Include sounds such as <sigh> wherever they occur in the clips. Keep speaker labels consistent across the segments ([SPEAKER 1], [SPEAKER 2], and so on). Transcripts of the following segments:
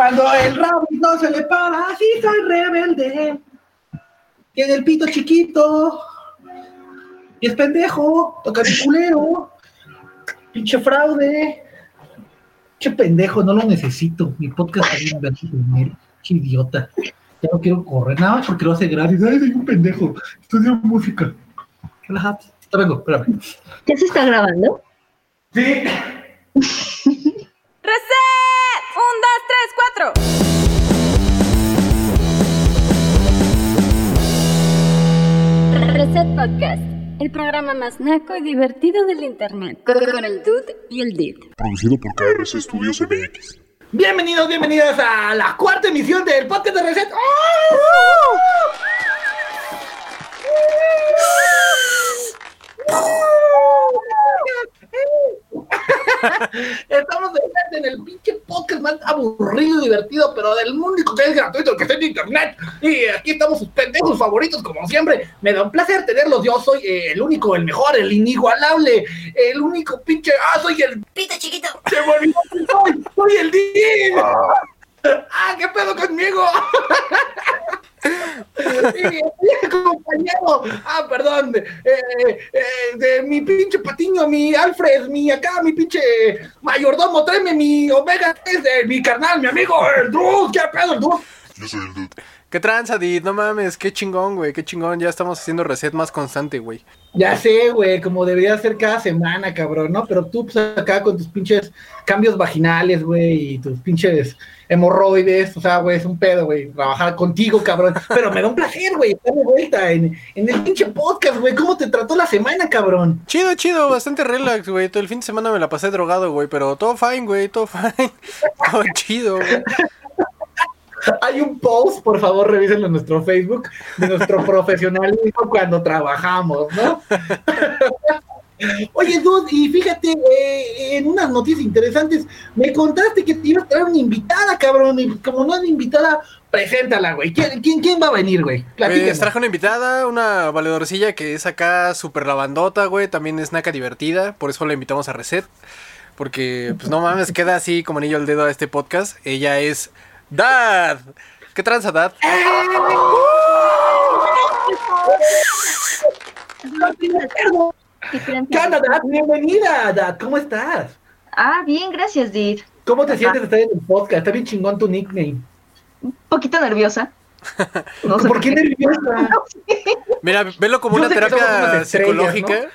[SPEAKER 1] Cuando el rabbit no se le para, así soy rebelde. Tiene el pito chiquito. Y es pendejo, toca el culero. Pinche fraude. Pinche pendejo, no lo necesito. Mi podcast está bien dinero. Qué idiota. Ya no quiero correr nada porque lo hace gratis. Ay, soy un pendejo. Estudio música. Relájate. Te vengo, espérame.
[SPEAKER 2] ¿Ya se está grabando?
[SPEAKER 1] Sí. <laughs>
[SPEAKER 3] ¡Reset! ¡Un, dos, tres, cuatro!
[SPEAKER 2] Reset Podcast, el programa más naco y divertido del internet. Con el dude y el did.
[SPEAKER 4] Producido por KRC Studios MX.
[SPEAKER 1] Bienvenidos, bienvenidas a la cuarta emisión del podcast de Reset. <laughs> Estamos de en el pinche podcast más aburrido y divertido, pero del único que es gratuito, que está en internet. Y aquí estamos sus pendejos favoritos, como siempre. Me da un placer tenerlos. Yo soy eh, el único, el mejor, el inigualable, el único pinche. Ah, soy el
[SPEAKER 3] Pito chiquito.
[SPEAKER 1] ¡Se me olvidó que soy! ¡Soy el Dean! ¡Ah, qué pedo conmigo! <laughs> Y mi compañero, ah, perdón, de, eh, eh, de mi pinche patiño, mi Alfred, mi acá, mi pinche mayordomo, tráeme mi Omega 3 de mi carnal, mi amigo, el Druz, qué pedo, el Druz.
[SPEAKER 4] Yo soy el dude.
[SPEAKER 5] ¿Qué tranza, Did? No mames, qué chingón, güey, qué chingón. Ya estamos haciendo reset más constante, güey.
[SPEAKER 1] Ya sé, güey, como debería ser cada semana, cabrón, ¿no? Pero tú, pues, acá con tus pinches cambios vaginales, güey, y tus pinches hemorroides, o sea, güey, es un pedo, güey, trabajar contigo, cabrón. Pero me da un placer, güey, estar de vuelta en, en el pinche podcast, güey. ¿Cómo te trató la semana, cabrón?
[SPEAKER 5] Chido, chido, bastante relax, güey. Todo el fin de semana me la pasé drogado, güey, pero todo fine, güey, todo fine. <laughs> todo chido, güey.
[SPEAKER 1] Hay un post, por favor, revísenlo en nuestro Facebook, de nuestro <laughs> profesionalismo cuando trabajamos, ¿no? Oye, Dude, y fíjate, eh, en unas noticias interesantes, me contaste que te ibas a traer una invitada, cabrón, y como no es invitada, preséntala, güey. ¿Quién, quién, quién va a venir, güey? Platícanos.
[SPEAKER 5] Pues traje una invitada, una valedorcilla que es acá súper lavandota, güey. También es naca divertida, por eso la invitamos a Reset. Porque, pues no mames, queda así como anillo al dedo a este podcast. Ella es Dad. ¿Qué tranza, Dad?
[SPEAKER 2] ¿Qué creen que-
[SPEAKER 1] ¿Qué onda, Dad? Bienvenida, Dad. ¿Cómo estás?
[SPEAKER 2] Ah, bien, gracias, Did.
[SPEAKER 1] ¿Cómo te
[SPEAKER 2] Ajá.
[SPEAKER 1] sientes de estar en el podcast? Está bien chingón tu nickname.
[SPEAKER 2] Un poquito nerviosa. <laughs> No sé
[SPEAKER 1] ¿Por qué nerviosa? <laughs>
[SPEAKER 5] Mira, velo como
[SPEAKER 1] Yo
[SPEAKER 5] una terapia psicológica.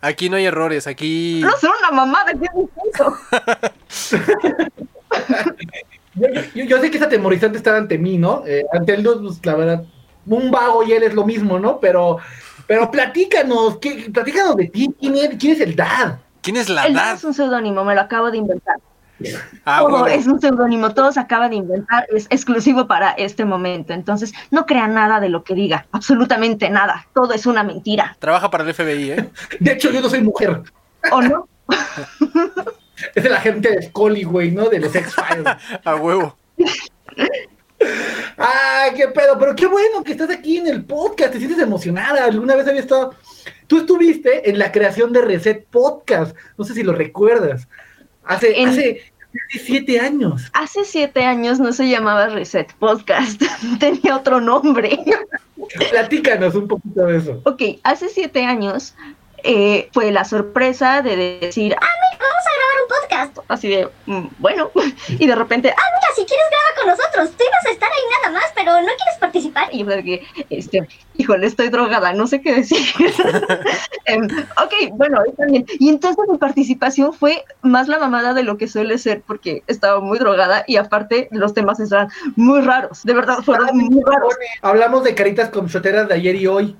[SPEAKER 5] Aquí no hay errores, aquí...
[SPEAKER 2] No, ser una mamada, ¿qué es eso? <laughs>
[SPEAKER 1] Yo, yo- yo sé que es atemorizante estar ante mí, ¿no? Eh, ante el Dude, pues, la verdad, un vago y él es lo mismo, ¿no? Pero, pero platícanos, ¿qué, platícanos de ti. ¿Quién es, quién es el Dad?
[SPEAKER 5] ¿Quién es la
[SPEAKER 2] El Dad
[SPEAKER 5] Dad?
[SPEAKER 2] es un seudónimo, me lo acabo de inventar.
[SPEAKER 5] Ah,
[SPEAKER 2] Todo es un seudónimo, todo se acaba de inventar, es exclusivo para este momento. Entonces, no crean nada de lo que diga, absolutamente nada. Todo es una mentira.
[SPEAKER 5] Trabaja para el FBI, ¿eh? <laughs>
[SPEAKER 1] De hecho, yo no soy mujer.
[SPEAKER 2] ¿O no? <laughs>
[SPEAKER 1] Es de la gente de Scully, güey, ¿no? De los X-Files. <laughs>
[SPEAKER 5] A huevo.
[SPEAKER 1] ¡Ay, qué pedo! Pero qué bueno que estás aquí en el podcast, te sientes emocionada. Alguna vez había estado. Tú estuviste en la creación de Reset Podcast. No sé si lo recuerdas. Hace,
[SPEAKER 2] En-
[SPEAKER 1] hace, hace siete años.
[SPEAKER 2] Hace siete años no se llamaba Reset Podcast, <laughs> tenía otro nombre.
[SPEAKER 1] Platícanos un poquito de eso.
[SPEAKER 2] Ok, hace siete años eh, fue la sorpresa de decir, ah, podcast. Así de, "Mm, bueno, <laughs> y de repente, ah,
[SPEAKER 6] Mira, si quieres graba con nosotros. Tú ibas a estar ahí nada más, pero no quieres participar.
[SPEAKER 2] y yo que, este, híjole, estoy drogada, no sé qué decir. <laughs> Em, ok, bueno, está bien. Y entonces mi participación fue más la mamada de lo que suele ser, porque estaba muy drogada y aparte los temas estaban muy raros, de verdad, fueron muy raros.
[SPEAKER 1] Hablamos de caritas con choteras de ayer y hoy.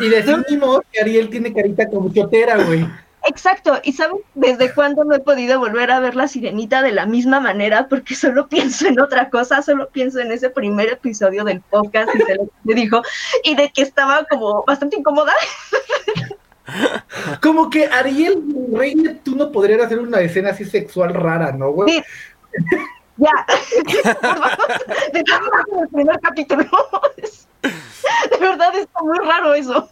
[SPEAKER 1] Y decidimos que Ariel tiene carita con chotera, güey.
[SPEAKER 2] Exacto, y ¿saben desde cuándo no he podido volver a ver la sirenita de la misma manera? Porque solo pienso en otra cosa, solo pienso en ese primer episodio del podcast y de lo que me dijo, y de que estaba como bastante incómoda. <laughs>
[SPEAKER 1] Como que Ariel Reina, tú no podrías hacer una escena así sexual rara, ¿no, güey?
[SPEAKER 2] Sí. Ya, <laughs> dejamos el primer capítulo. <laughs> De verdad está muy raro eso.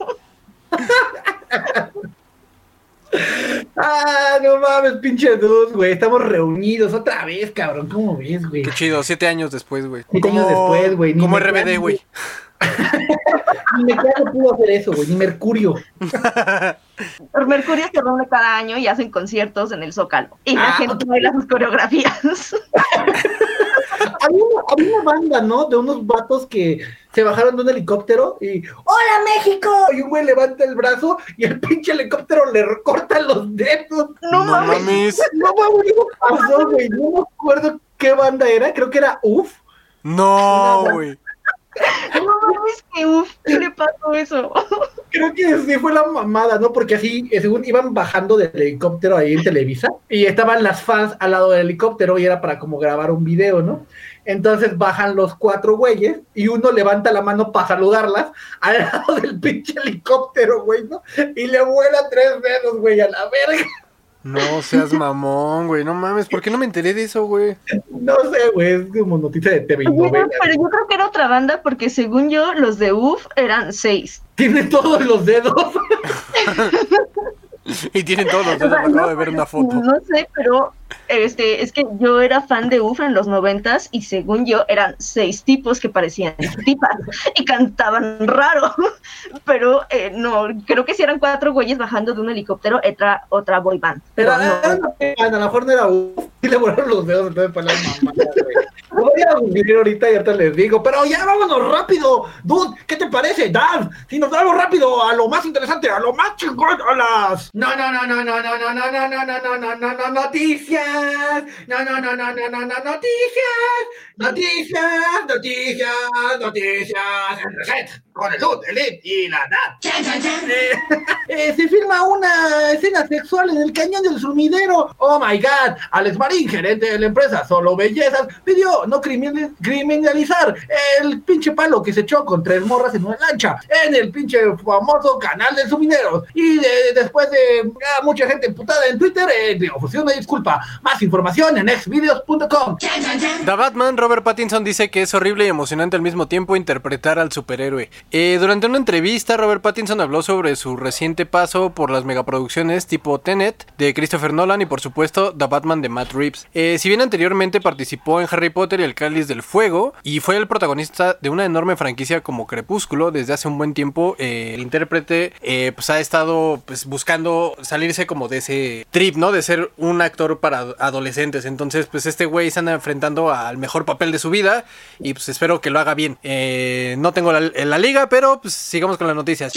[SPEAKER 1] Ah, no mames, pinche dudes, güey. Estamos reunidos otra vez, cabrón. ¿Cómo ves, güey?
[SPEAKER 5] Qué chido, siete años después, güey.
[SPEAKER 1] Siete años después, güey,
[SPEAKER 5] Como RBD, güey. <laughs>
[SPEAKER 1] Ni Mercado pudo hacer eso, güey. Ni Mercurio. <laughs>
[SPEAKER 2] Mercurio se reúne cada año y hacen conciertos en el Zócalo. Y la
[SPEAKER 1] Ah,
[SPEAKER 2] gente baila sus coreografías. <laughs>
[SPEAKER 1] Había una, había una banda, ¿no? De unos vatos que se bajaron de un helicóptero y ¡Hola México! Y un güey levanta el brazo y el pinche helicóptero le recorta los dedos.
[SPEAKER 2] No,
[SPEAKER 5] No
[SPEAKER 2] mames.
[SPEAKER 5] mames. <laughs>
[SPEAKER 1] No mames, ¿qué pasó, güey? No me acuerdo qué banda era, creo que era UF.
[SPEAKER 5] No, güey.
[SPEAKER 2] No mames, que uf, ¿qué le pasó eso? <laughs>
[SPEAKER 1] Creo que sí fue la mamada, ¿no? Porque así, eh, según iban bajando del helicóptero ahí en Televisa, y estaban las fans al lado del helicóptero y era para como grabar un video, ¿no? Entonces bajan los cuatro güeyes y uno levanta la mano para saludarlas al <laughs> lado del pinche helicóptero, güey, ¿no? Y le vuela tres dedos, güey, a la verga.
[SPEAKER 5] No seas mamón, güey. No mames, ¿por qué no me enteré de eso, güey?
[SPEAKER 1] No sé, güey, es como noticia de TV y novela.
[SPEAKER 2] pero yo creo que era otra banda porque según yo, los de UF eran seis.
[SPEAKER 1] Tiene todos los dedos. <laughs> <laughs>
[SPEAKER 5] Y tienen todos los
[SPEAKER 2] O
[SPEAKER 5] dedos.
[SPEAKER 2] sea,
[SPEAKER 5] Acabo
[SPEAKER 2] no,
[SPEAKER 5] de ver una foto.
[SPEAKER 2] No sé, pero este, es que yo era fan de UF en los noventas y según yo eran seis tipos que parecían <laughs> tipas y cantaban raro. <laughs> Pero eh, no, creo que si eran cuatro güeyes bajando de un helicóptero, era otra boy band. Pero
[SPEAKER 1] Pero
[SPEAKER 2] no,
[SPEAKER 1] pena, a lo mejor no era UF. Y le volaron los dedos, entonces para la mamá. Voy a googlear ahorita y ahorita les digo. Pero ya vámonos rápido. Dude, ¿qué te parece, Dad? Si nos vamos rápido a lo más interesante, a lo más chingón, a las. No, no, no, no, no, no, no, no, no, no, no, no, no, no, no, noticias. No, no, no, no, no, no, no, noticias. Noticias, noticias, noticias. Con el Dude, el Lid y la Dad. Eh, <laughs> eh, se filma una escena sexual en el cañón del sumidero. Oh my god. Alex Marín, gerente de la empresa Solo Bellezas, pidió no crimin- criminalizar el pinche palo que se echó con tres morras en una lancha en el pinche famoso canal del sumidero. Y de- después de ah, mucha gente emputada en Twitter, eh, le ofreció una disculpa. Más información en xvideos.com.
[SPEAKER 5] The Batman, Robert Pattinson dice que es horrible y emocionante al mismo tiempo interpretar al superhéroe. Eh, durante una entrevista, Robert Pattinson habló sobre su reciente paso por las megaproducciones tipo Tenet de Christopher Nolan y por supuesto The Batman de Matt Reeves. Eh, si bien anteriormente participó en Harry Potter y el Cáliz del Fuego y fue el protagonista de una enorme franquicia como Crepúsculo desde hace un buen tiempo, eh, el intérprete eh, pues ha estado pues, buscando salirse como de ese trip, ¿no? De ser un actor para adolescentes. Entonces, pues este güey se anda enfrentando al mejor papel de su vida y pues espero que lo haga bien. No tengo la, la liga, pero pues sigamos con las noticias.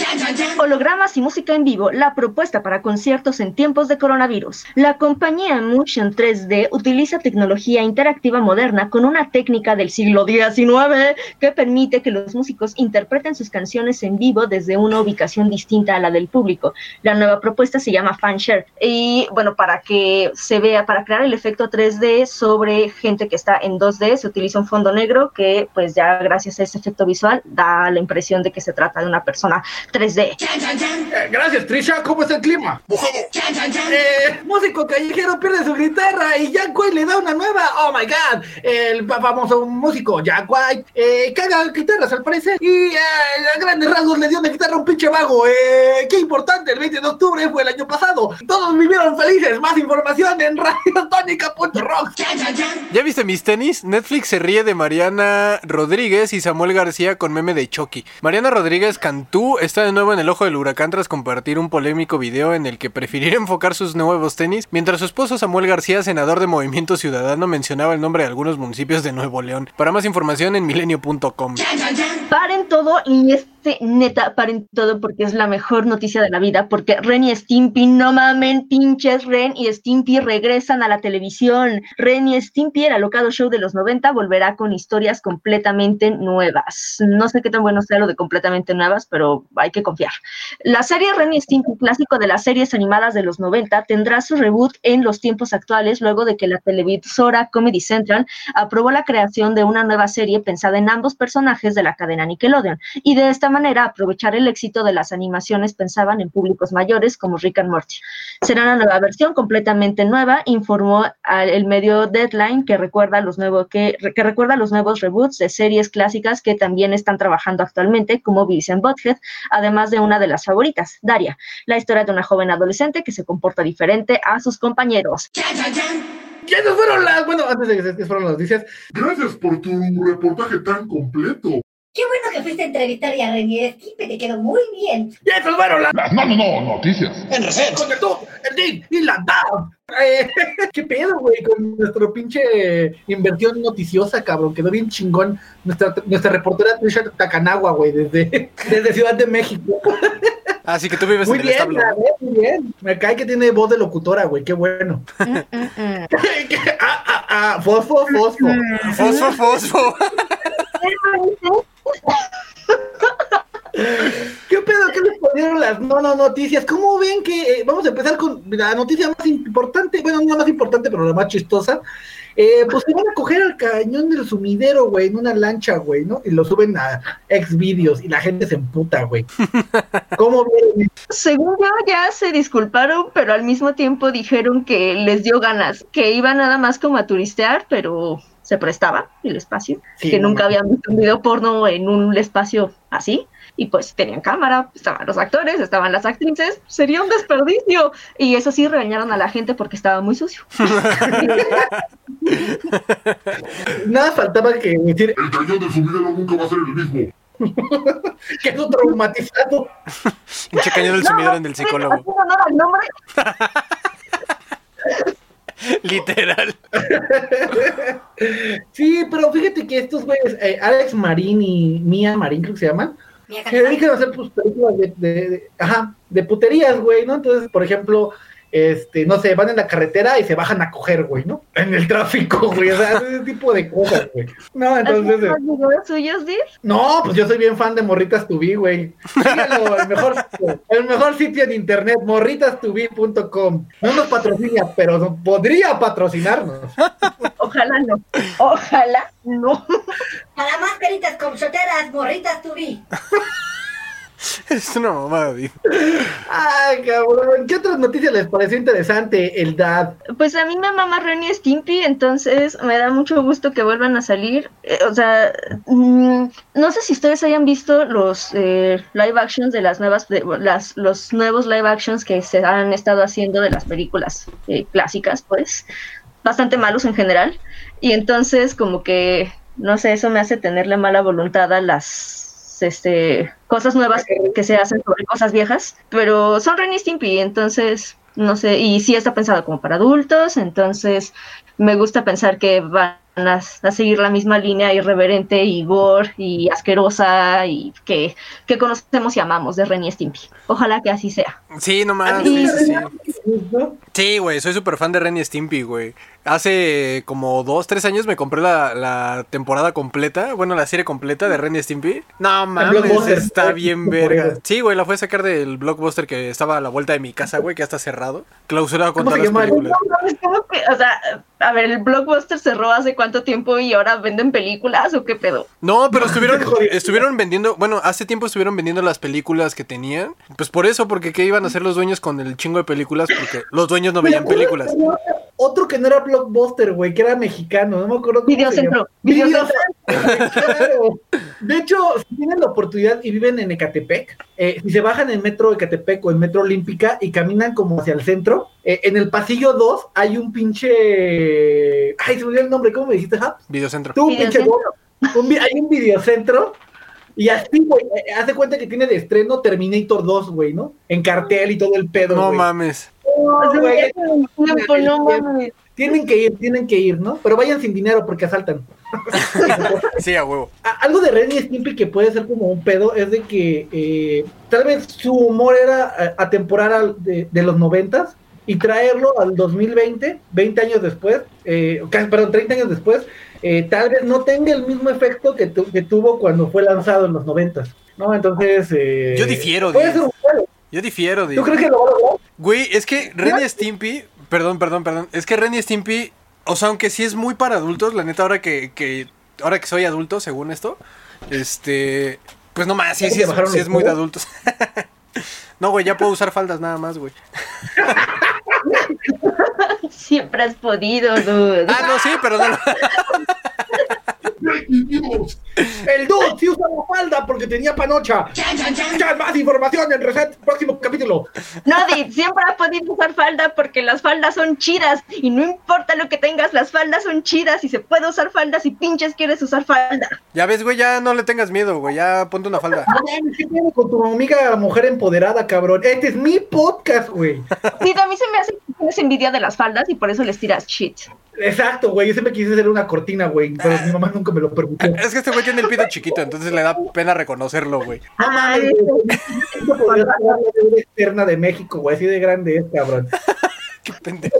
[SPEAKER 2] Hologramas y música en vivo, la propuesta para conciertos en tiempos de coronavirus. La compañía Motion 3D utiliza tecnología interactiva moderna con una técnica del siglo XIX que permite que los músicos interpreten sus canciones en vivo desde una ubicación distinta a la del público. La nueva propuesta se llama Fanshare y bueno, para que se vea, para crear el efecto 3D sobre gente que está en 2D, se utiliza un fondo negro que pues ya gracias a ese efecto visual da la impresión de que se trata de una persona 3D.
[SPEAKER 1] Eh, gracias, Trisha. ¿Cómo está el clima? Eh, músico callejero pierde su guitarra y Jack White le da una nueva. Oh my god. El fa- famoso músico Jack White eh, caga guitarras al parecer. Y eh, a grandes rasgos le dio una guitarra a un pinche vago. Eh, qué importante. El 20 de octubre fue el año pasado. Todos vivieron felices. Más información en <laughs> radiotónica.rock.
[SPEAKER 5] ¿Ya viste mis tenis? Netflix se ríe de Mariana Rodríguez y Samuel García con meme de Chucky. Mariana Rodríguez Cantú está de nuevo en el ojo del huracán tras compartir un polémico video en el que prefiriera <laughs> enfocar sus nuevos tenis, mientras su esposo Samuel García, senador de Movimiento Ciudadano, mencionaba el nombre de algunos municipios de Nuevo León. Para más información en milenio.com.
[SPEAKER 2] Paren todo y neta, paren todo porque es la mejor noticia de la vida, porque Ren y Stimpy, no mamen, pinches Ren y Stimpy regresan a la televisión. Ren y Stimpy, el alocado show de los 90, volverá con historias completamente nuevas. No sé qué tan bueno sea lo de completamente nuevas, pero hay que confiar. La serie Ren y Stimpy, clásico de las series animadas de los 90, tendrá su reboot en los tiempos actuales luego de que la televisora Comedy Central aprobó la creación de una nueva serie pensada en ambos personajes de la cadena Nickelodeon y de esta manera aprovechar el éxito de las animaciones pensaban en públicos mayores como Rick and Morty. Será una nueva versión completamente nueva, informó al- el medio Deadline que recuerda los nuevos que, que recuerda los nuevos reboots de series clásicas que también están trabajando actualmente como Beavis and Butthead, además de una de las favoritas, Daria, la historia de una joven adolescente que se comporta diferente a sus compañeros.
[SPEAKER 1] Y esas fueron las, bueno, antes de que se- que fueron las noticias,
[SPEAKER 4] Gracias por tu reportaje tan completo.
[SPEAKER 6] Qué bueno que fuiste a entrevistar a René Stipe, te quedó muy bien.
[SPEAKER 1] y esas fueron las
[SPEAKER 4] No, no, no, noticias.
[SPEAKER 1] en reset con el tú, el Din y la DAO. Eh, <laughs> ¿Qué pedo, güey? Con nuestro pinche inversión noticiosa, cabrón. Quedó bien chingón nuestra, nuestra reportera Trisha Takanagua, güey, desde, <laughs> desde Ciudad de México.
[SPEAKER 5] Así que tú vives
[SPEAKER 1] Muy
[SPEAKER 5] en el
[SPEAKER 1] bien,
[SPEAKER 5] establo.
[SPEAKER 1] la ves, muy bien. Me cae que tiene voz de locutora, güey. Qué bueno. <laughs>
[SPEAKER 2] Mm, mm, mm.
[SPEAKER 1] ah, ah, ah, fosfo, fosfo.
[SPEAKER 5] Fosfo, fosfo.
[SPEAKER 1] ¿Qué pedo? ¿Qué les ponieron las no, no noticias? ¿Cómo ven que eh, vamos a empezar con la noticia más importante? Bueno, no la más importante, pero la más chistosa. Eh, pues se van a coger al cañón del sumidero, güey, en una lancha, güey, ¿no? Y lo suben a ex videos y la gente se emputa, güey. ¿Cómo vieron?
[SPEAKER 2] Según yo, ya se disculparon, pero al mismo tiempo dijeron que les dio ganas, que iban nada más como a turistear, pero se prestaba el espacio,
[SPEAKER 1] Sí,
[SPEAKER 2] que nunca habían visto un video porno en un espacio así, y pues tenían cámara, estaban los actores, estaban las actrices, sería un desperdicio. Y eso sí, regañaron a la gente porque estaba muy sucio.
[SPEAKER 1] Nada faltaba que decir
[SPEAKER 4] El cañón del sumidero nunca va a ser el mismo.
[SPEAKER 1] que es un traumatizado.
[SPEAKER 5] Pinche cañón del sumidero en el psicólogo. <laughs> Literal. <laughs>
[SPEAKER 1] Sí, pero fíjate que estos güeyes, eh, Alex Marín y Mia Marín, creo que se llaman, se dedican a hacer pues, películas de, de- de- ajá, de puterías, güey, ¿no? Entonces, por ejemplo, este, no sé, van en la carretera y se bajan a coger, güey, ¿no? En el tráfico, güey, o sea, ese tipo de cosas, güey. No, entonces,
[SPEAKER 2] ¿Hacen
[SPEAKER 1] eh,
[SPEAKER 2] videos suyos, Dir?
[SPEAKER 1] no, pues yo soy bien fan de Morritas Tubi, güey. Síguelo, el mejor, el mejor sitio en internet, morritastubi.com. No nos patrocina, pero podría patrocinarnos.
[SPEAKER 2] Ojalá no. Ojalá no.
[SPEAKER 6] Para más caritas con choteras, morritas tubí. <laughs>
[SPEAKER 5] Es una mamada,
[SPEAKER 1] cabrón. ¿Qué otras noticias les pareció interesante? El DAD.
[SPEAKER 2] Pues a mí me mama Ren y Stimpy, entonces me da mucho gusto que vuelvan a salir. Eh, o sea, mm, no sé si ustedes hayan visto los eh, live actions de las nuevas, de, las, los nuevos live actions que se han estado haciendo de las películas eh, clásicas, pues, bastante malos en general. Y entonces como que, no sé, eso me hace tenerle mala voluntad a las este, cosas nuevas que se hacen sobre cosas viejas, pero son Ren y Stimpy, entonces no sé, y sí está pensado como para adultos, entonces me gusta pensar que van a, a seguir la misma línea irreverente y gore y asquerosa y que, que conocemos y amamos de Ren y Stimpy. Ojalá que así sea.
[SPEAKER 5] Sí, no mames.
[SPEAKER 1] ¿A ti
[SPEAKER 5] Sí, sí? Sí, güey, soy súper fan de Ren y Stimpy, güey. Hace como dos, tres años me compré la, la temporada completa, bueno, la serie completa de Ren y Stimpy. No mames, está bien verga. Sí, güey, la fui a sacar del blockbuster que estaba a la vuelta de mi casa, güey, que ya está cerrado. Clausurado con
[SPEAKER 1] ¿Cómo
[SPEAKER 5] todas las películas.
[SPEAKER 2] O sea, a ver, ¿el blockbuster cerró hace cuánto tiempo y ahora venden películas o qué pedo?
[SPEAKER 5] No, pero estuvieron, <laughs> estuvieron vendiendo, bueno, hace tiempo estuvieron vendiendo las películas que tenían. Pues por eso, porque ¿qué iban a hacer los dueños con el chingo de películas? Porque los dueños no veían películas.
[SPEAKER 1] Otro que no era blockbuster, güey, que era mexicano, no me acuerdo cómo se
[SPEAKER 2] Videocentro,
[SPEAKER 1] llama. <laughs> De hecho, si tienen la oportunidad y viven en Ecatepec, eh, si se bajan en metro Ecatepec o en metro Olímpica y caminan como hacia el centro, eh, en el pasillo 2 hay un pinche. Ay, se me olvidó el nombre, ¿cómo me dijiste, Haps?
[SPEAKER 5] Videocentro.
[SPEAKER 1] Tú, pinche
[SPEAKER 2] Videocentro.
[SPEAKER 1] gordo. Un vi- hay un videocentro y así, güey, eh, haz de cuenta que tiene de estreno Terminator 2, güey, ¿no? En cartel y todo el pedo,
[SPEAKER 5] No
[SPEAKER 1] güey.
[SPEAKER 5] mames.
[SPEAKER 1] No, güey,
[SPEAKER 2] no mames.
[SPEAKER 1] Tienen que ir, tienen que ir, ¿no? Pero vayan sin dinero porque asaltan. <laughs>
[SPEAKER 5] Sí, a huevo.
[SPEAKER 1] Algo de Ren y Stimpy que puede ser como un pedo es de que eh, tal vez su humor era eh, atemporal al- de, de los noventas y traerlo al 2020, 20 años después, eh, perdón, 30 años después, eh, tal vez no tenga el mismo efecto que, tu- que tuvo cuando fue lanzado en los noventas, ¿no? Entonces... eh,
[SPEAKER 5] Yo difiero,
[SPEAKER 1] Puede
[SPEAKER 5] Diego.
[SPEAKER 1] ser un pedo.
[SPEAKER 5] Yo difiero,
[SPEAKER 1] ¿Tú crees que lo va a lograr?
[SPEAKER 5] Güey, es que Ren y Stimpy, perdón, perdón, perdón, es que Ren y Stimpy, o sea, aunque sí es muy para adultos, la neta, ahora que, que ahora que soy adulto, según esto, este, Pues no más, sí,
[SPEAKER 1] ¿Cómo
[SPEAKER 5] sí, es, sí es muy de adultos. <laughs> no, güey, ya puedo usar faldas nada más, güey. <laughs>
[SPEAKER 2] Siempre has podido, dude.
[SPEAKER 5] Ah, no, sí, pero no. <laughs>
[SPEAKER 1] El dude sí usaba falda porque tenía panocha. Más información en Reset, próximo capítulo.
[SPEAKER 2] No, Di, siempre has podido usar falda porque las faldas son chidas y no importa lo que tengas, las faldas son chidas y se puede usar faldas y pinches quieres usar falda.
[SPEAKER 5] Ya ves, güey, ya no le tengas miedo, güey, ya ponte una falda. <laughs>
[SPEAKER 1] ¿Qué tiene con tu amiga mujer empoderada, cabrón? Este es mi podcast, güey.
[SPEAKER 2] Sí, a mí se me hace que tienes envidia de las faldas y por eso les tiras shit.
[SPEAKER 1] Exacto, güey. Yo siempre quise hacer una cortina, güey. Pero mi mamá nunca me lo permitió.
[SPEAKER 5] Es que este güey tiene el pito chiquito, entonces le da pena reconocerlo, güey.
[SPEAKER 1] La <laughs> deuda externa de México, güey. Así de grande es, cabrón. <laughs>
[SPEAKER 5] Qué pendejo.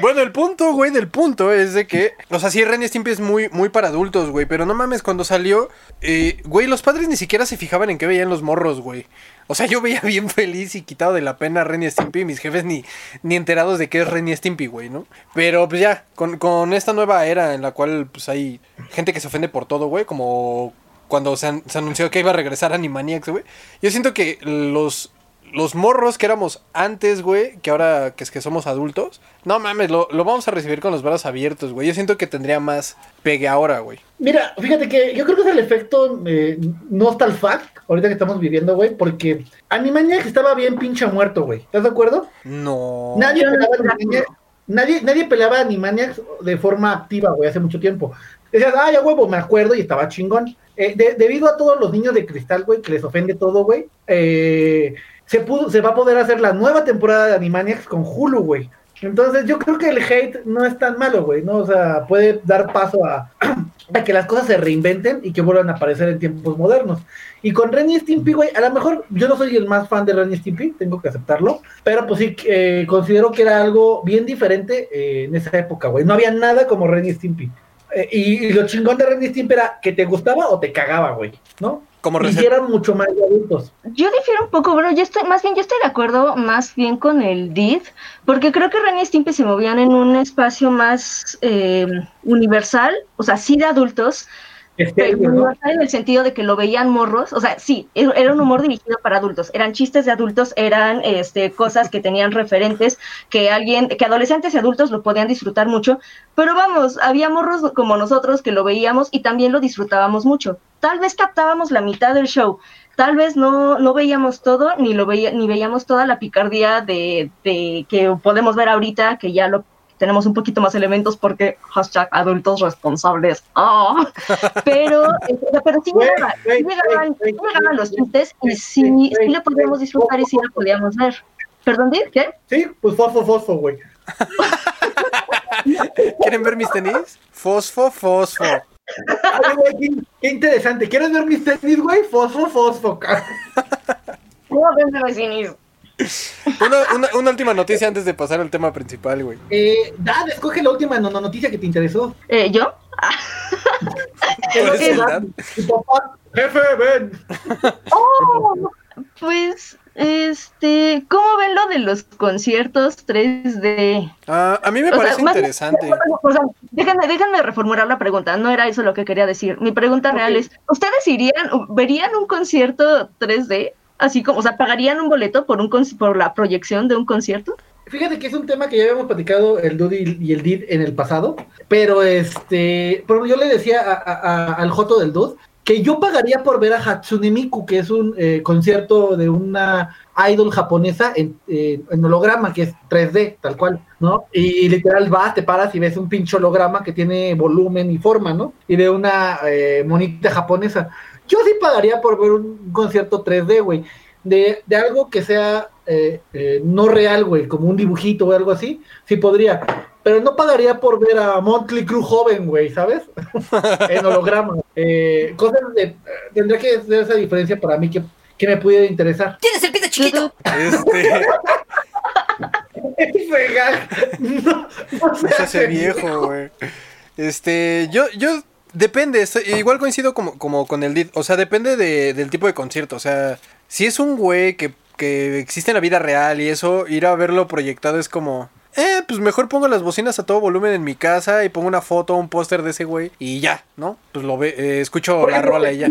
[SPEAKER 5] Bueno, el punto, güey, del punto es de que, o sea, sí, Ren y Stimpy es muy, muy para adultos, güey, pero no mames, cuando salió, eh, güey, los padres ni siquiera se fijaban en qué veían los morros, güey. O sea, yo veía bien feliz y quitado de la pena a Ren y Stimpy, y mis jefes ni, ni enterados de qué es Ren y Stimpy, güey, ¿no? Pero pues ya, con, con esta nueva era en la cual, pues hay gente que se ofende por todo, güey, como cuando se, se anunció que iba a regresar Animaniacs, güey. Yo siento que los, los morros que éramos antes, güey, que ahora que es que somos adultos, no mames, lo, lo vamos a recibir con los brazos abiertos, güey. Yo siento que tendría más pegue ahora, güey.
[SPEAKER 1] Mira, fíjate que yo creo que es el efecto eh, Nostalfact, ahorita que estamos viviendo, güey, porque Animaniacs estaba bien pinche muerto, güey. ¿Estás de acuerdo?
[SPEAKER 5] No.
[SPEAKER 1] Nadie
[SPEAKER 2] no
[SPEAKER 1] peleaba Animaniacs, nadie, nadie peleaba Animaniacs de forma activa, güey, hace mucho tiempo. Decías, ah, ya huevo, me acuerdo y estaba chingón. Eh, de- debido a todos los niños de cristal, güey, que les ofende todo, güey, eh, se, pudo, se va a poder hacer la nueva temporada de Animaniacs con Hulu, güey. Entonces yo creo que el hate no es tan malo, güey, ¿no? O sea, puede dar paso <clears throat> a, que las cosas se reinventen y que vuelvan a aparecer en tiempos modernos. Y con Ren y Stimpy, güey, a lo mejor yo no soy el más fan de Ren y Stimpy, tengo que aceptarlo, pero pues sí, eh, considero que era algo bien diferente eh, en esa época, güey. No había nada como Ren y Stimpy. Eh, y, y lo chingón de Ren y Stimpy era que te gustaba o te cagaba, güey, ¿no?
[SPEAKER 5] Como receta.
[SPEAKER 1] eran mucho más de adultos.
[SPEAKER 2] Yo difiero un poco, pero yo estoy, más bien yo estoy de acuerdo más bien con el DID, porque creo que Ren y Stimpy se movían en un espacio más eh, universal, o sea, sí de adultos, en el sentido de que lo veían morros, o sea, sí, era era un humor dirigido para adultos, eran chistes de adultos, eran este, cosas que tenían referentes, que alguien, que adolescentes y adultos lo podían disfrutar mucho, pero vamos, había morros como nosotros que lo veíamos y también lo disfrutábamos mucho. Tal vez captábamos la mitad del show, tal vez no, no veíamos todo, ni lo veía, ni veíamos toda la picardía de, de que podemos ver ahorita, que ya lo tenemos un poquito más elementos porque hashtag adultos responsables. Ah. Pero, eh, pero sí llegaban,
[SPEAKER 1] güey,
[SPEAKER 2] sí llegaban los chistes y sí, sí lo podíamos disfrutar y sí lo podíamos ver. ¿Perdón, Did? ¿Qué?
[SPEAKER 1] Sí, pues fosfo, fosfo, güey.
[SPEAKER 5] ¿Quieren ver mis tenis? Fosfo, fosfo.
[SPEAKER 1] Güey, qué, qué interesante. ¿Quieres ver mis tenis, güey? Fosfo, fosfo.
[SPEAKER 2] ¿Cómo ven de vecinis?
[SPEAKER 5] Una, una, una última noticia antes de pasar al tema principal, güey.
[SPEAKER 1] Eh, Dad, escoge la última no- no- noticia que te interesó.
[SPEAKER 2] Eh, ¿Yo? <laughs>
[SPEAKER 1] Papá, jefe, ven.
[SPEAKER 2] Oh, pues, este, ¿cómo ven lo de los conciertos 3D?
[SPEAKER 5] Ah, a mí me
[SPEAKER 2] O sea,
[SPEAKER 5] parece
[SPEAKER 2] más-
[SPEAKER 5] interesante.
[SPEAKER 2] O sea, déjenme, déjenme reformular la pregunta, no era eso lo que quería decir. Mi pregunta real es, ¿ustedes irían, verían un concierto 3D? Así como, o sea, ¿pagarían un boleto por, un por la proyección de un concierto?
[SPEAKER 1] Fíjate que es un tema que ya habíamos platicado el Dude y el Did en el pasado, pero este, pero yo le decía a- al Joto del Dude que yo pagaría por ver a Hatsune Miku, que es un eh, concierto de una idol japonesa en, eh, en holograma, que es 3D, tal cual, ¿no? Y, literal vas, te paras y ves un pinche holograma que tiene volumen y forma, ¿no? Y de una eh, monita japonesa. Yo sí pagaría por ver un concierto 3D, güey, de, de algo que sea eh, eh, no real, güey, como un dibujito o algo así, sí podría. Pero no pagaría por ver a Monthly Crew joven, güey, ¿sabes? <laughs> en holograma. Eh, cosas de. tendría que ser esa diferencia para mí que, que me pudiera interesar.
[SPEAKER 3] Tienes el pito chiquito.
[SPEAKER 5] Este, <laughs>
[SPEAKER 1] Ese gag, <laughs> no, no se
[SPEAKER 5] hace viejo, güey. Este, yo, yo, depende, igual coincido como, como con el DID, o sea, depende de- del tipo de concierto, o sea, si es un güey que, que existe en la vida real y eso, ir a verlo proyectado es como, Eh, pues mejor pongo las bocinas a todo volumen en mi casa y pongo una foto, un póster de ese güey y ya, ¿no? Pues lo ve, eh, escucho la rola y ya.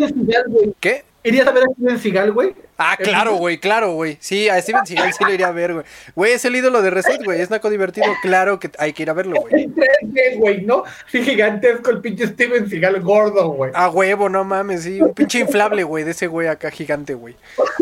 [SPEAKER 5] ¿Qué?
[SPEAKER 1] ¿Irías a ver a Steven Seagal, güey?
[SPEAKER 5] Ah, <laughs> claro, güey, claro, güey. Sí, a Steven Seagal sí lo iría a ver, güey. Güey, es el ídolo de Reset, güey. Es naco divertido. Claro que hay que ir a verlo, güey.
[SPEAKER 1] En 3D, güey, ¿no? Sí, gigantesco el pinche Steven Seagal gordo, güey.
[SPEAKER 5] A huevo, no mames, sí. Un pinche inflable, güey, de ese güey acá gigante, güey. <laughs>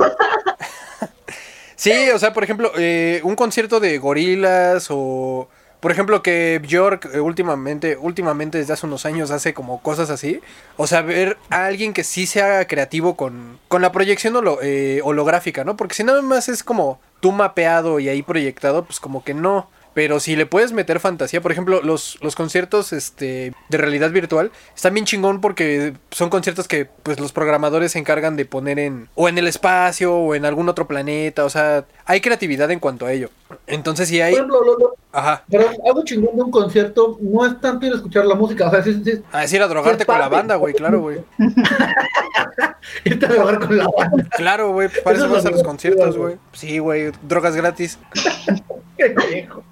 [SPEAKER 5] Sí, o sea, por ejemplo, eh, un concierto de gorilas o... Por ejemplo, que Bjork eh, últimamente, últimamente desde hace unos años hace como cosas así. O sea, ver a alguien que sí sea creativo con, con la proyección holo- eh, holográfica, ¿no? Porque si nada más es como tú mapeado y ahí proyectado, pues como que no. Pero si le puedes meter fantasía, por ejemplo, los, los conciertos este, de realidad virtual están bien chingón porque son conciertos que pues los programadores se encargan de poner en o en el espacio o en algún otro planeta, o sea, hay creatividad en cuanto a ello. Entonces si hay,
[SPEAKER 1] Por ejemplo, lo- lo-
[SPEAKER 5] ajá,
[SPEAKER 1] pero algo chingón de un concierto no es tanto ir a escuchar la música, o sea, sí, sí,
[SPEAKER 5] a decir a drogarte con la banda, güey, claro, güey. <laughs>
[SPEAKER 1] irte a drogar con la banda.
[SPEAKER 5] Claro, güey, para eso
[SPEAKER 1] Eso es
[SPEAKER 5] vas a
[SPEAKER 1] lo
[SPEAKER 5] los conciertos, güey. Sí, güey, drogas gratis. <laughs>
[SPEAKER 1] Qué viejo.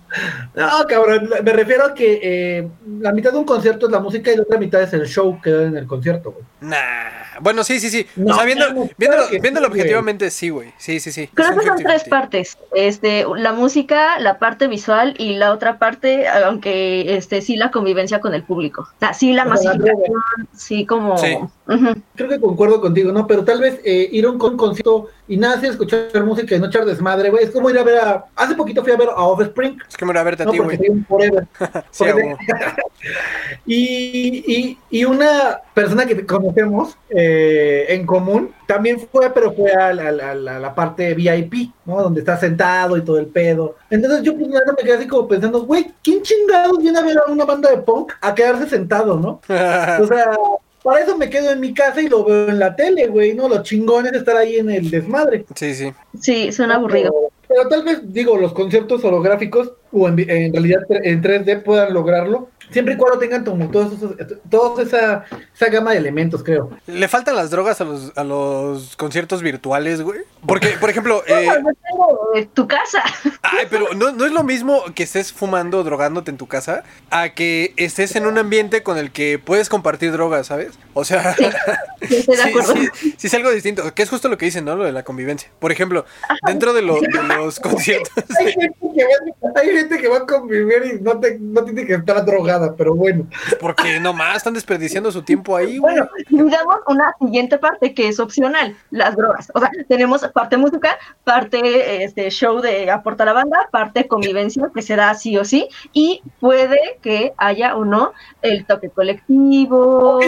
[SPEAKER 1] No, cabrón, me refiero a que eh, la mitad de un concierto es la música y la otra mitad es el show que da en el concierto, güey.
[SPEAKER 5] Nah. Bueno, sí, sí, sí.
[SPEAKER 1] No,
[SPEAKER 5] o sea, viendo,
[SPEAKER 1] claro,
[SPEAKER 5] viéndolo,
[SPEAKER 1] claro
[SPEAKER 5] viéndolo
[SPEAKER 1] sí, güey.
[SPEAKER 5] objetivamente, sí, güey. Sí, sí, sí.
[SPEAKER 2] Creo
[SPEAKER 5] Es un
[SPEAKER 2] que son
[SPEAKER 5] 50-50.
[SPEAKER 2] tres partes. Este, la música, la parte visual y la otra parte, aunque este sí la convivencia con el público. O sea, sí la masificación, sí como
[SPEAKER 5] Sí.
[SPEAKER 1] Creo que concuerdo contigo, ¿no? Pero tal vez eh, ir a un con- concierto y nada escuchar música y no echar desmadre, güey. Es como ir a ver a. Hace poquito fui a ver a Offspring,
[SPEAKER 5] Es que me voy a verte a
[SPEAKER 1] ¿no?
[SPEAKER 5] ti, güey. <laughs> <laughs>
[SPEAKER 1] Y, y, y una persona que conocemos eh, en común también fue, pero fue a la, la- la- la parte VIP, ¿no? Donde está sentado y todo el pedo. Entonces yo pues nada, me quedé así como pensando, güey, ¿quién chingados viene a ver a una banda de punk a quedarse sentado, no? <laughs> O sea, para eso me quedo en mi casa y lo veo en la tele, güey, ¿no? Lo chingón es estar ahí en el desmadre.
[SPEAKER 5] sí, sí.
[SPEAKER 2] Sí, suena aburrido.
[SPEAKER 1] Pero, pero tal vez, digo, los conciertos holográficos o en, en realidad en 3D puedan lograrlo, siempre y cuando tengan como todos esos, toda esa, esa gama de elementos, creo.
[SPEAKER 5] Le faltan las drogas a los, a los conciertos virtuales, güey. Porque, por ejemplo, <laughs> eh,
[SPEAKER 2] Yo tengo, tu casa.
[SPEAKER 5] ay, pero no, no es lo mismo que estés fumando o drogándote en tu casa a que estés en un ambiente con el que puedes compartir drogas, ¿sabes? O sea,
[SPEAKER 2] Sí,
[SPEAKER 5] sí, <laughs> sí, sí es algo distinto, que es justo lo que dicen, ¿no? Lo de la convivencia. Por ejemplo, dentro de, lo- de <laughs> los conciertos...
[SPEAKER 1] Hay gente, que gente que va a convivir y no, te- no tiene que estar drogada, pero bueno.
[SPEAKER 5] Porque nomás están desperdiciando su tiempo ahí, güey.
[SPEAKER 2] Bueno, digamos una siguiente parte que es opcional, las drogas. O sea, tenemos parte música, parte este show de aporta la banda, parte convivencia que se da sí o sí, y puede que haya o no el toque colectivo.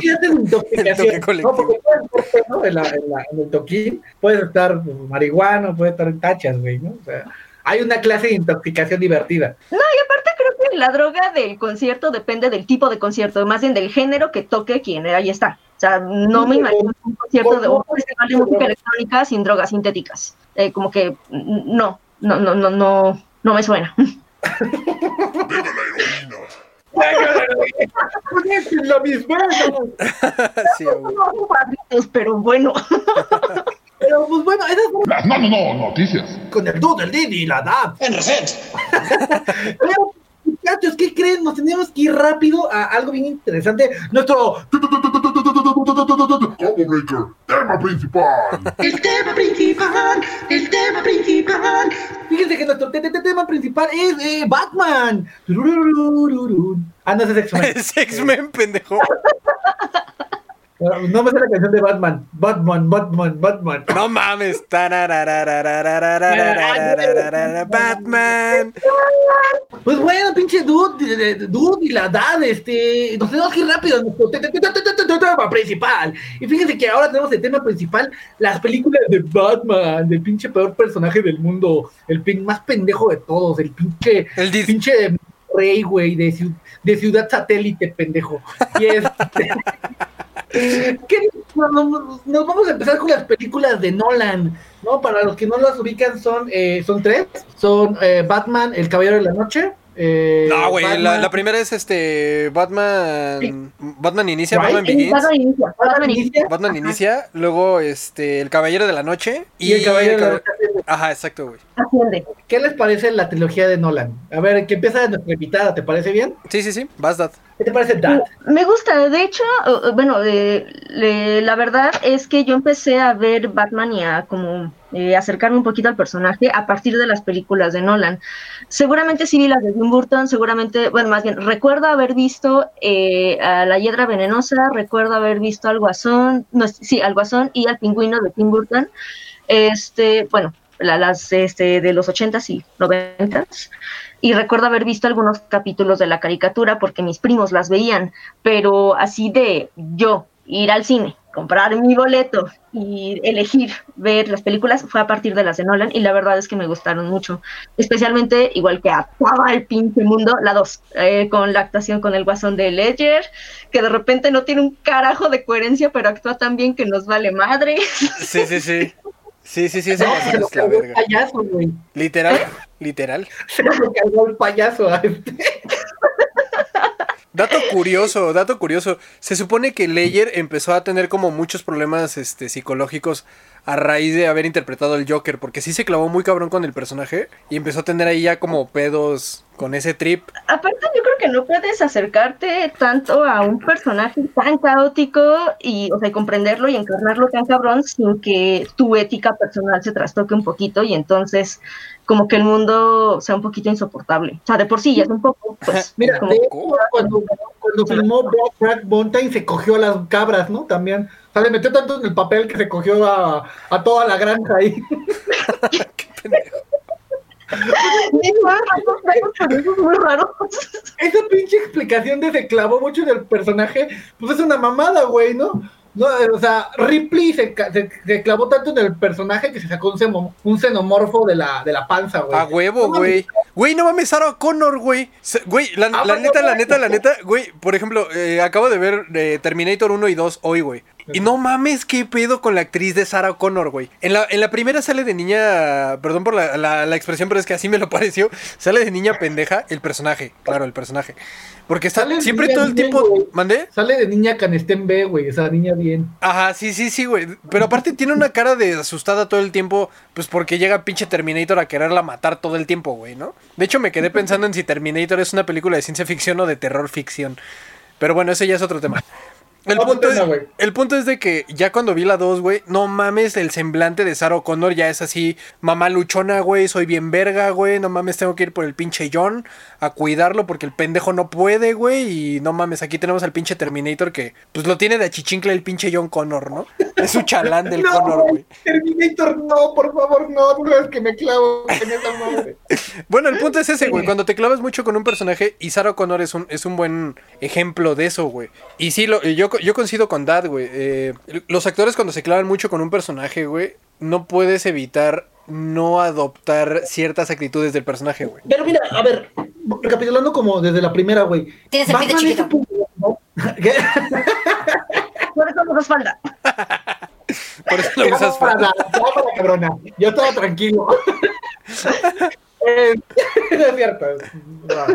[SPEAKER 1] Sí, hacen intoxicación, <laughs>
[SPEAKER 5] El toque colectivo.
[SPEAKER 1] ¿no? Porque puedes estar, ¿no? en, la- en la- en el toquín, puedes estar marihuana, puedes estar en tachas, güey, ¿no? O sea, hay una clase de intoxicación divertida.
[SPEAKER 2] No, y aparte creo que la droga del concierto depende del tipo de concierto, más bien del género que toque quien ahí está. O sea, no me imagino un concierto de un festival de música electrónica sin drogas sintéticas. Eh, como que mm, no, no, no, no, no, no me suena.
[SPEAKER 1] Es <laughs> lo mismo, ¿no? <laughs>
[SPEAKER 5] Sí, güey.
[SPEAKER 2] Pero bueno, <laughs>
[SPEAKER 1] Pero pues bueno, esas son
[SPEAKER 4] Las no, no, no, noticias.
[SPEAKER 1] con el dude, el Didi y la DAP.
[SPEAKER 7] En reset.
[SPEAKER 1] Pero, muchachos, ¿qué creen? Nos teníamos que ir rápido a algo bien interesante. Nuestro
[SPEAKER 4] Combo Breaker, tema principal.
[SPEAKER 7] El tema principal. El tema principal.
[SPEAKER 1] Fíjense que nuestro te- te- te- tema principal es eh, Batman. Ah, no, es X-Men. <laughs>
[SPEAKER 5] Es X-Men, pendejo.
[SPEAKER 1] No me sé la canción de Batman. Batman, Batman, Batman.
[SPEAKER 5] No mames. Batman.
[SPEAKER 1] Pues bueno, pinche dude, dude y la edad, este. <laughs> Nos tenemos que ir rápido. Tema principal. Y fíjense que ahora tenemos el tema principal: las películas de Batman, del pinche peor personaje del mundo, el más pendejo de todos, el pinche.
[SPEAKER 5] El
[SPEAKER 1] pinche rey, güey, de, de ciudad satélite, pendejo. Y este. <laughs> nos vamos a empezar con las películas de Nolan, ¿no? Para los que no las ubican son, eh, son tres, son eh, Batman, El Caballero de la Noche, eh,
[SPEAKER 5] No, güey, la,
[SPEAKER 1] Batman-
[SPEAKER 5] la primera es este Batman Batman inicia,
[SPEAKER 1] Right.
[SPEAKER 5] Batman Begins,
[SPEAKER 2] Batman inicia, Batman inicia.
[SPEAKER 1] Inicia,
[SPEAKER 5] Batman inicia, luego este El Caballero de la Noche
[SPEAKER 1] y el Caballero de la
[SPEAKER 5] Cab- Ajá, exacto, güey.
[SPEAKER 2] Asciende.
[SPEAKER 1] ¿Qué les parece la trilogía de Nolan? A ver, que empieza nuestra invitada, ¿te parece bien?
[SPEAKER 5] Sí, sí, sí, vas Dad.
[SPEAKER 1] ¿Qué te parece Dad?
[SPEAKER 2] Me gusta, de hecho, eh, eh, bueno, eh, le- la verdad es que yo empecé a ver Batman y a como eh, acercarme un poquito al personaje a partir de las películas de Nolan. Seguramente sí vi las de Tim Burton, seguramente, bueno, más bien, recuerdo haber visto eh, a La Hiedra Venenosa, recuerdo haber visto al Guasón, no, sí, al Guasón y al Pingüino de Tim Burton. Este, bueno, la- las este, de los 80s y 90s. Y recuerdo haber visto algunos capítulos de la caricatura porque mis primos las veían, pero así de yo ir al cine, comprar mi boleto y elegir ver las películas fue a partir de las de Nolan y la verdad es que me gustaron mucho, especialmente igual que acaba el pinche mundo, la 2, con la actuación con el guasón de Ledger, que de repente no tiene un carajo de coherencia, pero actúa tan bien que nos vale madre.
[SPEAKER 5] Sí, sí, sí. Sí, sí, sí, ese
[SPEAKER 1] No,
[SPEAKER 5] es la verga.
[SPEAKER 1] payaso, güey.
[SPEAKER 5] Literal, literal.
[SPEAKER 1] Se lo cargó el payaso a este. <laughs>
[SPEAKER 5] Dato curioso, dato curioso. Se supone que Leyer empezó a tener como muchos problemas este, psicológicos a raíz de haber interpretado al Joker, porque sí se clavó muy cabrón con el personaje y empezó a tener ahí ya como pedos con ese trip.
[SPEAKER 2] Aparte, yo creo que no puedes acercarte tanto a un personaje tan caótico y, o sea, comprenderlo y encarnarlo tan cabrón sin que tu ética personal se trastoque un poquito y entonces como que el mundo sea un poquito insoportable. O sea, de por sí ya es un poco, pues, <laughs>
[SPEAKER 1] Mira,
[SPEAKER 2] como-
[SPEAKER 1] de hecho, cuando, cuando filmó Black Black Mountain se cogió a las cabras, ¿no? También. O sea, le metió tanto en el papel que se cogió a, a toda la granja ahí.
[SPEAKER 2] Muy raro.
[SPEAKER 1] Esa pinche explicación de se clavó mucho en el personaje, pues es una mamada, güey, ¿no? No, o sea, Ripley se, se- se clavó tanto en el personaje que se sacó un, semo- un xenomorfo de la, de la panza, güey.
[SPEAKER 5] A huevo,
[SPEAKER 1] No
[SPEAKER 5] güey. Güey, no mames, Sarah Connor, güey. Güey, la,
[SPEAKER 1] Ah,
[SPEAKER 5] la neta, la neta, la neta, güey, por ejemplo, eh, acabo de ver eh, Terminator 1 y 2 hoy, güey. Y no mames, qué pedo con la actriz de Sarah Connor, güey. En la, en la primera sale de niña, perdón por la, la- la expresión, pero es que así me lo <laughs> pareció. Sale de niña pendeja el personaje, claro, el personaje. Porque está
[SPEAKER 1] Sale
[SPEAKER 5] siempre todo el
[SPEAKER 1] bien,
[SPEAKER 5] tiempo... ¿Mandé?
[SPEAKER 1] Sale de niña canestén B, güey, esa niña bien.
[SPEAKER 5] Ajá, sí, sí, sí, güey. Pero aparte tiene una cara de asustada todo el tiempo, pues porque llega pinche Terminator a quererla matar todo el tiempo, güey, ¿no? De hecho, me quedé pensando en si Terminator es una película de ciencia ficción o de terror ficción. Pero bueno, ese ya es otro tema. El punto, es, el punto es de que ya cuando vi la 2, güey, no mames, el semblante de Sarah Connor ya es así, mamá luchona, güey, soy bien verga, güey, no mames, tengo que ir por el pinche John a cuidarlo porque el pendejo no puede, güey, y no mames, aquí tenemos al pinche Terminator que, pues lo tiene de achichincle el pinche John Connor, ¿no? Es su chalán del <laughs>
[SPEAKER 1] no,
[SPEAKER 5] Connor, güey.
[SPEAKER 1] Terminator, no, por favor, no, tú sabes que me clavo en esa madre. <laughs>
[SPEAKER 5] Bueno, el punto es ese, güey. Cuando te clavas mucho con un personaje, y Sarah Connor es un, es un buen ejemplo de eso, güey. Y sí, lo, yo, yo coincido con Dad, güey. Eh, los actores cuando se clavan mucho con un personaje, güey, no puedes evitar no adoptar ciertas actitudes del personaje, güey.
[SPEAKER 1] Pero mira, a ver, recapitulando como desde la primera, güey.
[SPEAKER 6] Tienes el
[SPEAKER 1] es
[SPEAKER 6] chiquito.
[SPEAKER 1] ¿no? <laughs> ¿Qué?
[SPEAKER 2] Por eso nos falta.
[SPEAKER 5] Por eso lo usas <laughs>
[SPEAKER 1] para la cabrona. Yo estaba tranquilo. <laughs> Eh, no es cierto. No.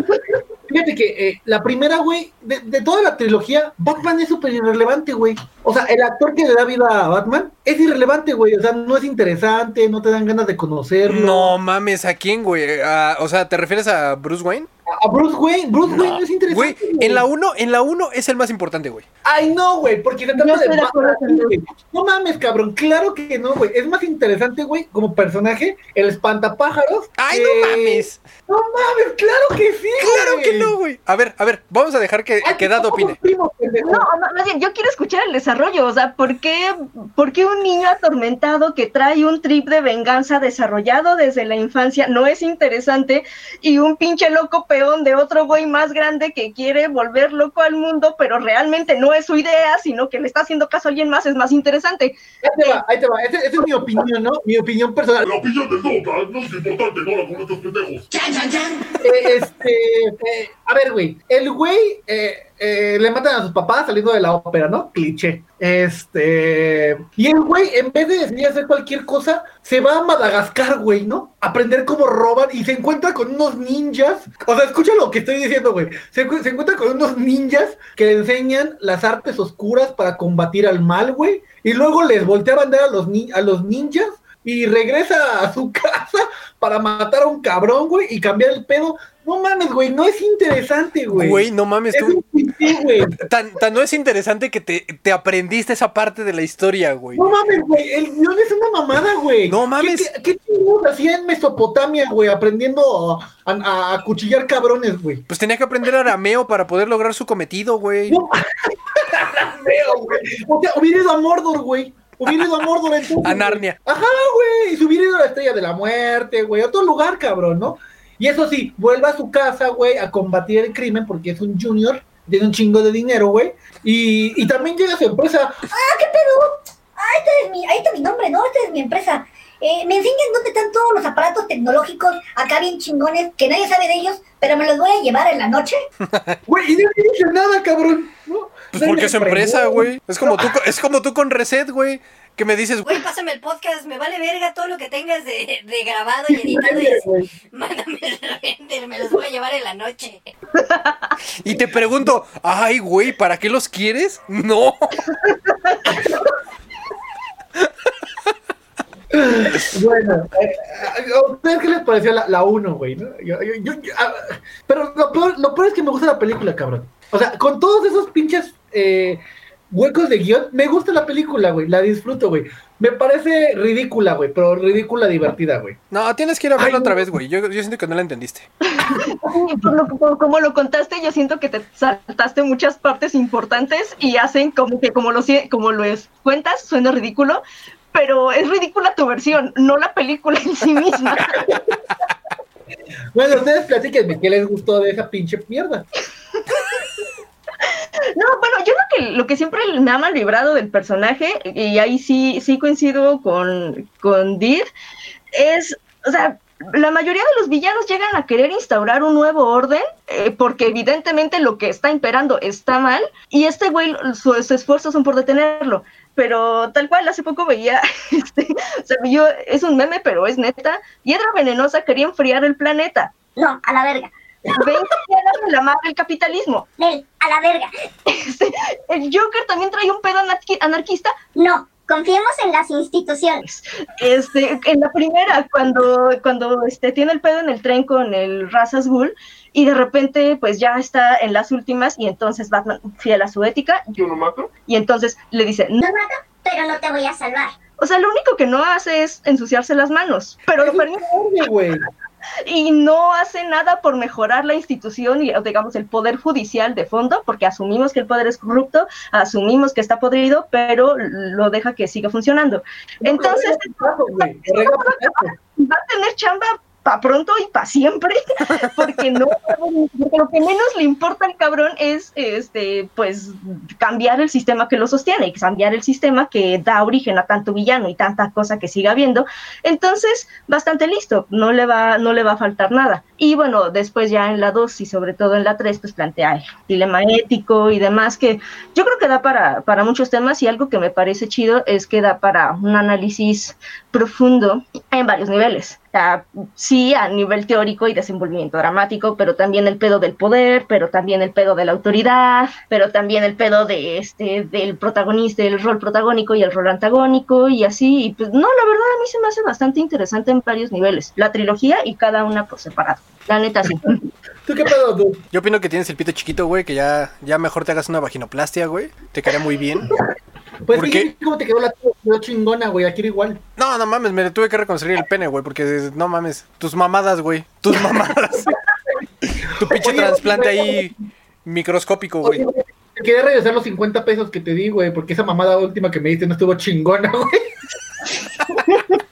[SPEAKER 1] Fíjate que eh, la primera, güey, de, de toda la trilogía, Batman es súper irrelevante, güey. O sea, el actor que le da vida a Batman es irrelevante, güey. O sea, no es interesante, no te dan ganas de conocerlo.
[SPEAKER 5] No mames, ¿a quién, güey? O sea, ¿te refieres a Bruce Wayne?
[SPEAKER 1] A Bruce Wayne, Bruce Wayne no es interesante.
[SPEAKER 5] Güey, en la 1, en la 1 es el más importante, güey.
[SPEAKER 1] Ay, no, güey, porque se
[SPEAKER 2] Yo
[SPEAKER 1] trata
[SPEAKER 2] estoy
[SPEAKER 1] de
[SPEAKER 2] de
[SPEAKER 1] güey. No mames, cabrón, claro que no, güey. Es más interesante, güey, como personaje, el espantapájaros.
[SPEAKER 5] ¡Ay,
[SPEAKER 1] que-
[SPEAKER 5] no mames!
[SPEAKER 1] No mames, claro que sí,
[SPEAKER 5] ¡Claro
[SPEAKER 1] güey.
[SPEAKER 5] que no, güey! A ver, a ver, vamos a dejar que,
[SPEAKER 1] Ay,
[SPEAKER 5] que Dad
[SPEAKER 1] somos
[SPEAKER 5] opine.
[SPEAKER 1] pendejo.
[SPEAKER 2] No, ma- más bien, yo quiero escuchar el desarrollo, o sea, ¿por qué, ¿por qué un niño atormentado que trae un trip de venganza desarrollado desde la infancia no es interesante y un pinche loco peón de otro güey más grande que quiere volver loco al mundo, pero realmente no es su idea, sino que le está haciendo caso a alguien más, es más interesante?
[SPEAKER 1] Ahí te va, ahí te va. Esa esa es mi opinión, ¿no? Mi opinión personal.
[SPEAKER 4] La opinión del Dota no es importante, no la con estos pendejos.
[SPEAKER 1] Eh, este, eh, a ver, güey. El güey, eh, eh, le matan a sus papás saliendo de la ópera, ¿no? Cliché. Este. Y el güey, en vez de decidir hacer cualquier cosa, se va a Madagascar, güey, ¿no? Aprender cómo roban y se encuentra con unos ninjas. O sea, escucha lo que estoy diciendo, güey. Se, encu- se encuentra con unos ninjas que le enseñan las artes oscuras para combatir al mal, güey. Y luego les voltea a mandar a los, ni- a los ninjas y regresa a su <laughs> casa para matar a un cabrón, güey, y cambiar el pedo. No mames, güey, no es interesante, güey.
[SPEAKER 5] Güey, no mames,
[SPEAKER 1] es
[SPEAKER 5] tú.
[SPEAKER 1] Güey.
[SPEAKER 5] Tan, tan no es interesante que te, te aprendiste esa parte de la historia, güey.
[SPEAKER 1] No mames, güey, el guion es una mamada, güey.
[SPEAKER 5] No mames.
[SPEAKER 1] ¿Qué, qué, qué hacía en Mesopotamia, güey, aprendiendo a, a- a cuchillar cabrones, güey?
[SPEAKER 5] Pues tenía que aprender arameo para poder lograr su cometido, güey.
[SPEAKER 1] No, <laughs> Feo, güey. O sea, hubiera ido a Mordor, güey. Hubiera ido a Mordor <laughs> entonces.
[SPEAKER 5] A
[SPEAKER 1] güey.
[SPEAKER 5] Narnia.
[SPEAKER 1] Ajá, güey. Y se hubiera ido a la estrella de la muerte, güey. A otro lugar, cabrón, ¿no? Y eso sí, vuelve a su casa, güey, a combatir el crimen porque es un junior, tiene un chingo de dinero, güey. Y, y también llega su empresa.
[SPEAKER 6] Ah, ¿qué pedo? Ah, este es mi, ahí está mi nombre, ¿no? Esta es mi empresa. Eh, me enseñan dónde están todos los aparatos tecnológicos acá bien chingones, que nadie sabe de ellos, pero me los voy a llevar en la noche. <laughs>
[SPEAKER 1] Güey, y no le dice nada, cabrón. ¿no?
[SPEAKER 5] Pues porque es su empresa, güey. Es como tú, es como tú con Reset, güey. Que me dices,
[SPEAKER 8] Güey, pásame el podcast, me vale verga todo lo que tengas de, de grabado y <laughs> editado y así. <laughs> Mándame el render, me los voy a llevar en la noche.
[SPEAKER 5] y te pregunto, ay, güey, ¿para qué los quieres? No.
[SPEAKER 1] Bueno, eh, ¿a ustedes qué les pareció la 1, güey? ¿no? Yo- yo- yo- yo- ah, pero lo peor, lo peor es que me gusta la película, cabrón. O sea, con todos esos pinches eh, huecos de guion, me gusta la película, güey. La disfruto, güey. Me parece ridícula, güey, pero ridícula divertida, güey.
[SPEAKER 5] No, tienes que ir a verlo
[SPEAKER 1] Ay,
[SPEAKER 5] otra
[SPEAKER 1] no.
[SPEAKER 5] vez, güey. Yo, yo siento que no la entendiste.
[SPEAKER 2] Y por lo- por- como lo contaste, yo siento que te saltaste muchas partes importantes y hacen como que como lo, como lo es- cuentas, suena ridículo, pero es ridícula tu versión, no la película en sí misma. <laughs>
[SPEAKER 1] Bueno, ustedes platíquenme qué les gustó de esa pinche mierda.
[SPEAKER 2] No, bueno, yo que lo que siempre me ha mal librado del personaje, y ahí sí, sí coincido con, con es, o sea, la mayoría de los villanos llegan a querer instaurar un nuevo orden, eh, porque evidentemente lo que está imperando está mal, y este güey, sus esfuerzos son por detenerlo. Pero tal cual, hace poco veía, <laughs> este, o sea, yo, es un meme, pero es neta, Hiedra Venenosa quería enfriar el planeta.
[SPEAKER 6] No, a la verga.
[SPEAKER 2] Ven de la madre el capitalismo.
[SPEAKER 6] Nel, a la verga.
[SPEAKER 2] Este, el Joker también trae un pedo anarqui- anarquista.
[SPEAKER 6] No, confiemos en las instituciones.
[SPEAKER 2] Este, en la primera, cuando, cuando este, tiene el pedo en el tren con el Razas Ghul, y de repente, pues ya está en las últimas, y entonces Batman, fiel a su ética,
[SPEAKER 4] ¿Yo lo mato?
[SPEAKER 2] y entonces le dice,
[SPEAKER 6] No mato, pero no te voy a salvar.
[SPEAKER 2] o sea, lo único que no hace es ensuciarse las manos, pero lo permite. Y no hace nada por mejorar la institución y, digamos, el poder judicial de fondo, porque asumimos que el poder es corrupto, asumimos que está podrido, pero lo deja que siga funcionando. Entonces, <laughs> va a tener chamba para pronto y para siempre, <laughs> porque no, lo que menos le importa al cabrón es, este, pues, cambiar el sistema que lo sostiene cambiar el sistema que da origen a tanto villano y tanta cosa que siga habiendo. Entonces, bastante listo, no le va, no le va a faltar nada. Y bueno, después ya en la 2 y sobre todo en la 3, pues plantea el dilema ético y demás, que yo creo que da para, para muchos temas y algo que me parece chido es que da para un análisis profundo en varios niveles. O sea, sí, a nivel teórico y desenvolvimiento dramático, pero también el pedo del poder, pero también el pedo de la autoridad, pero también el pedo de este, del protagonista, el rol protagónico y el rol antagónico, y así. Y pues no, la verdad a mí se me hace bastante interesante en varios niveles. La trilogía y cada una por separado. La neta sí. <laughs>
[SPEAKER 1] ¿Tú qué pedo, tú?
[SPEAKER 5] Yo opino que tienes el pito chiquito, güey, que ya, ya mejor te hagas una vaginoplastia, güey. Te quedaría muy bien.
[SPEAKER 1] Pues
[SPEAKER 5] ¿Por
[SPEAKER 1] fíjate cómo te quedó la quedó chingona, güey. Aquí era igual.
[SPEAKER 5] No, no mames, me tuve que reconstruir el pene, güey, porque no mames. Tus mamadas, güey. Tus mamadas. <laughs> tu pinche
[SPEAKER 1] Oye,
[SPEAKER 5] trasplante ahí microscópico, güey.
[SPEAKER 1] Quería regresar los 50 pesos que te di, güey, porque esa mamada última que me diste no estuvo chingona, güey. <laughs>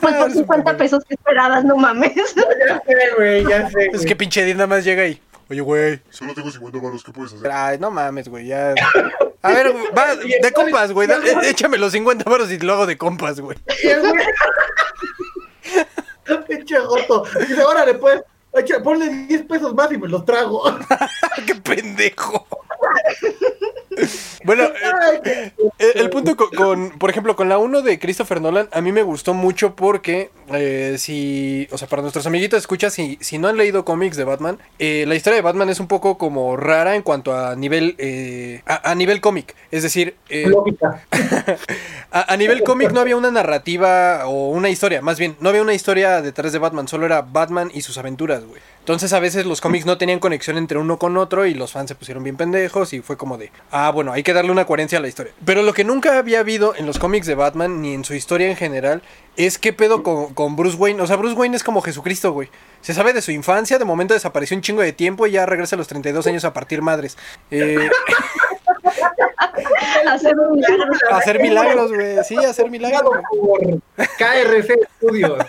[SPEAKER 2] Pues por 50 pesos que esperabas, no mames.
[SPEAKER 1] Ya sé, güey, ya sé.
[SPEAKER 5] Es que pinche Edith nada más llega ahí. Oye, güey.
[SPEAKER 4] Solo tengo 50 baros, ¿qué puedes hacer?
[SPEAKER 5] Ay, no mames, güey, ya. A ver, güey, va, <laughs> de compas, güey. da- eh, Échame los 50 baros y lo hago de compas, güey. <laughs>
[SPEAKER 1] Pinche joto. Dice, órale, pues. Echa, ponle 10 pesos más y me los trago. <laughs>
[SPEAKER 5] ¡Qué pendejo! <laughs> bueno, eh,
[SPEAKER 1] qué-
[SPEAKER 5] el, punto con, con, por ejemplo, con la 1 de Christopher Nolan, a mí me gustó mucho porque, eh, si, o sea, para nuestros amiguitos, escucha, si, si no han leído cómics de Batman, eh, la historia de Batman es un poco como rara en cuanto a nivel, eh, a, a nivel cómic. Es decir, eh, <laughs> a, a nivel cómic no había una narrativa o una historia, más bien, no había una historia detrás de Batman, solo era Batman y sus aventuras, Entonces a veces los cómics no tenían conexión entre uno con otro y los fans se pusieron bien pendejos y fue como de, ah, bueno, hay que darle una coherencia a la historia. Pero lo que nunca había habido en los cómics de Batman ni en su historia en general es qué pedo con, con Bruce Wayne. O sea, Bruce Wayne es como Jesucristo, güey. Se sabe de su infancia, de momento desapareció un chingo de tiempo y ya regresa a los 32 años a partir madres. Eh, <laughs>
[SPEAKER 2] Hacer un milagro.
[SPEAKER 5] a hacer milagros, güey. Sí, hacer milagros.
[SPEAKER 1] KRC Studios.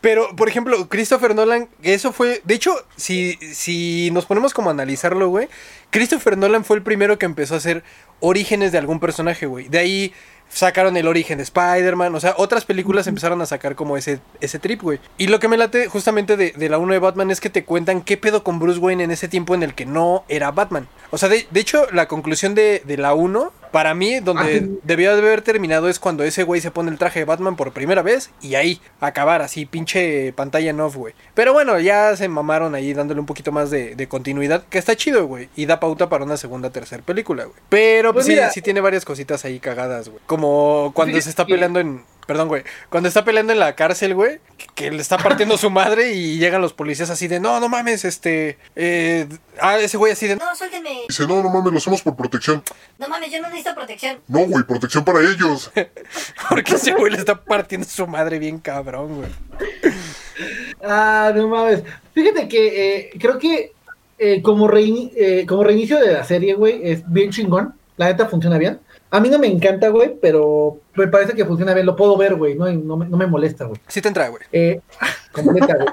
[SPEAKER 5] Pero, por ejemplo, Christopher Nolan, eso fue. De hecho, si, si nos ponemos como a analizarlo, güey, Christopher Nolan fue el primero que empezó a hacer orígenes de algún personaje, güey. De ahí sacaron el origen de Spider-Man. O sea, otras películas empezaron a sacar como ese, ese trip, güey. Y lo que me late justamente de, de la 1 de Batman es que te cuentan qué pedo con Bruce Wayne en ese tiempo en el que no era Batman. O sea, de, de hecho, la conclusión de, de la 1, para mí, donde
[SPEAKER 1] Ah,
[SPEAKER 5] debió de haber terminado es cuando ese güey se pone el traje de Batman por primera vez y ahí acabar así, pinche pantalla en off, güey. Pero bueno, ya se mamaron ahí dándole un poquito más de, de continuidad, que está chido, güey. Y da pauta para una segunda, tercera película, güey. Pero pues,
[SPEAKER 1] Pues
[SPEAKER 5] sí,
[SPEAKER 1] mira.
[SPEAKER 5] sí tiene varias cositas ahí cagadas, güey. Como cuando
[SPEAKER 1] Sí,
[SPEAKER 5] se está peleando en... Perdón, güey. Cuando está peleando en la cárcel, güey, que, que le está partiendo su madre y llegan los policías así de, no, no mames, este... eh, ah, ese güey así de...
[SPEAKER 8] No, suéltenme.
[SPEAKER 4] Dice, no, no mames, lo hacemos por protección.
[SPEAKER 8] No mames, yo no necesito protección.
[SPEAKER 4] No, güey, protección para ellos. <laughs>
[SPEAKER 5] Porque ese güey le está partiendo su madre bien cabrón, güey.
[SPEAKER 1] Ah, no mames. Fíjate que eh, creo que eh, como, reini- eh, como reinicio de la serie, güey, es bien chingón. La neta funciona bien. A mí no me encanta, güey, pero me parece que funciona bien. Lo puedo ver, güey. No, no, me, no me molesta, güey.
[SPEAKER 5] Sí te entra, güey.
[SPEAKER 1] Eh, <laughs> como neta, güey.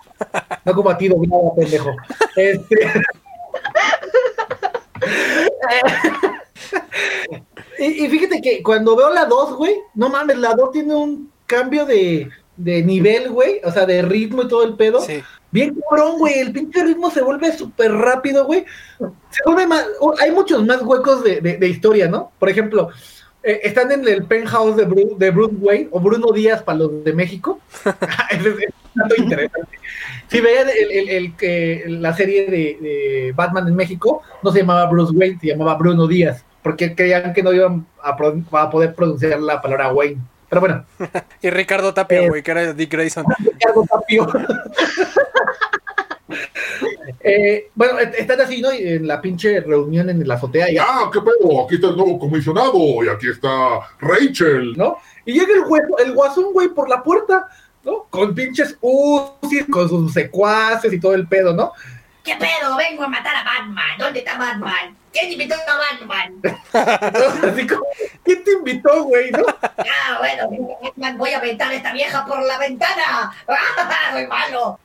[SPEAKER 1] No como a ti, doblada, pendejo. Este... <laughs> y, y fíjate que cuando veo la 2, güey, no mames, la 2 tiene un cambio de, de nivel, güey. O sea, de ritmo y todo el pedo.
[SPEAKER 5] Sí.
[SPEAKER 1] Bien cabrón, güey. El pinche ritmo se vuelve súper rápido, güey. Se vuelve más. Hay muchos más huecos de, de- de historia, ¿no? Por ejemplo, eh, están en el penthouse de, Bru- de Bruce Wayne o Bruno Díaz para los de México. <laughs> <laughs> Es un dato interesante. Si veían el, el- el que- la serie de, de Batman en México, no se llamaba Bruce Wayne, se llamaba Bruno Díaz, porque creían que no iban a, pro- a poder pronunciar la palabra Wayne. Pero bueno, <laughs>
[SPEAKER 5] Y Ricardo Tapia,
[SPEAKER 1] Eh.
[SPEAKER 5] güey, que era Dick Grayson. <laughs>
[SPEAKER 1] Ricardo Tapio. <laughs> Eh, bueno, est- están así, ¿no? En la pinche reunión en la azotea, ya,
[SPEAKER 4] Ah, qué pedo, aquí está el nuevo comisionado y aquí está Rachel.
[SPEAKER 1] ¿no? Y llega el, hueso, el guasón, güey, por la puerta, ¿no? Con pinches UCI, con sus secuaces y todo el pedo, ¿no?
[SPEAKER 6] ¿Qué pedo? Vengo a matar a Batman. ¿Dónde está Batman? ¿Quién invitó a Batman?
[SPEAKER 1] Entonces, <laughs> así como, ¿quién te invitó, güey, no?
[SPEAKER 6] Ah, bueno, Batman, voy a aventar a esta vieja por la ventana. <laughs> ¡Ah, soy malo!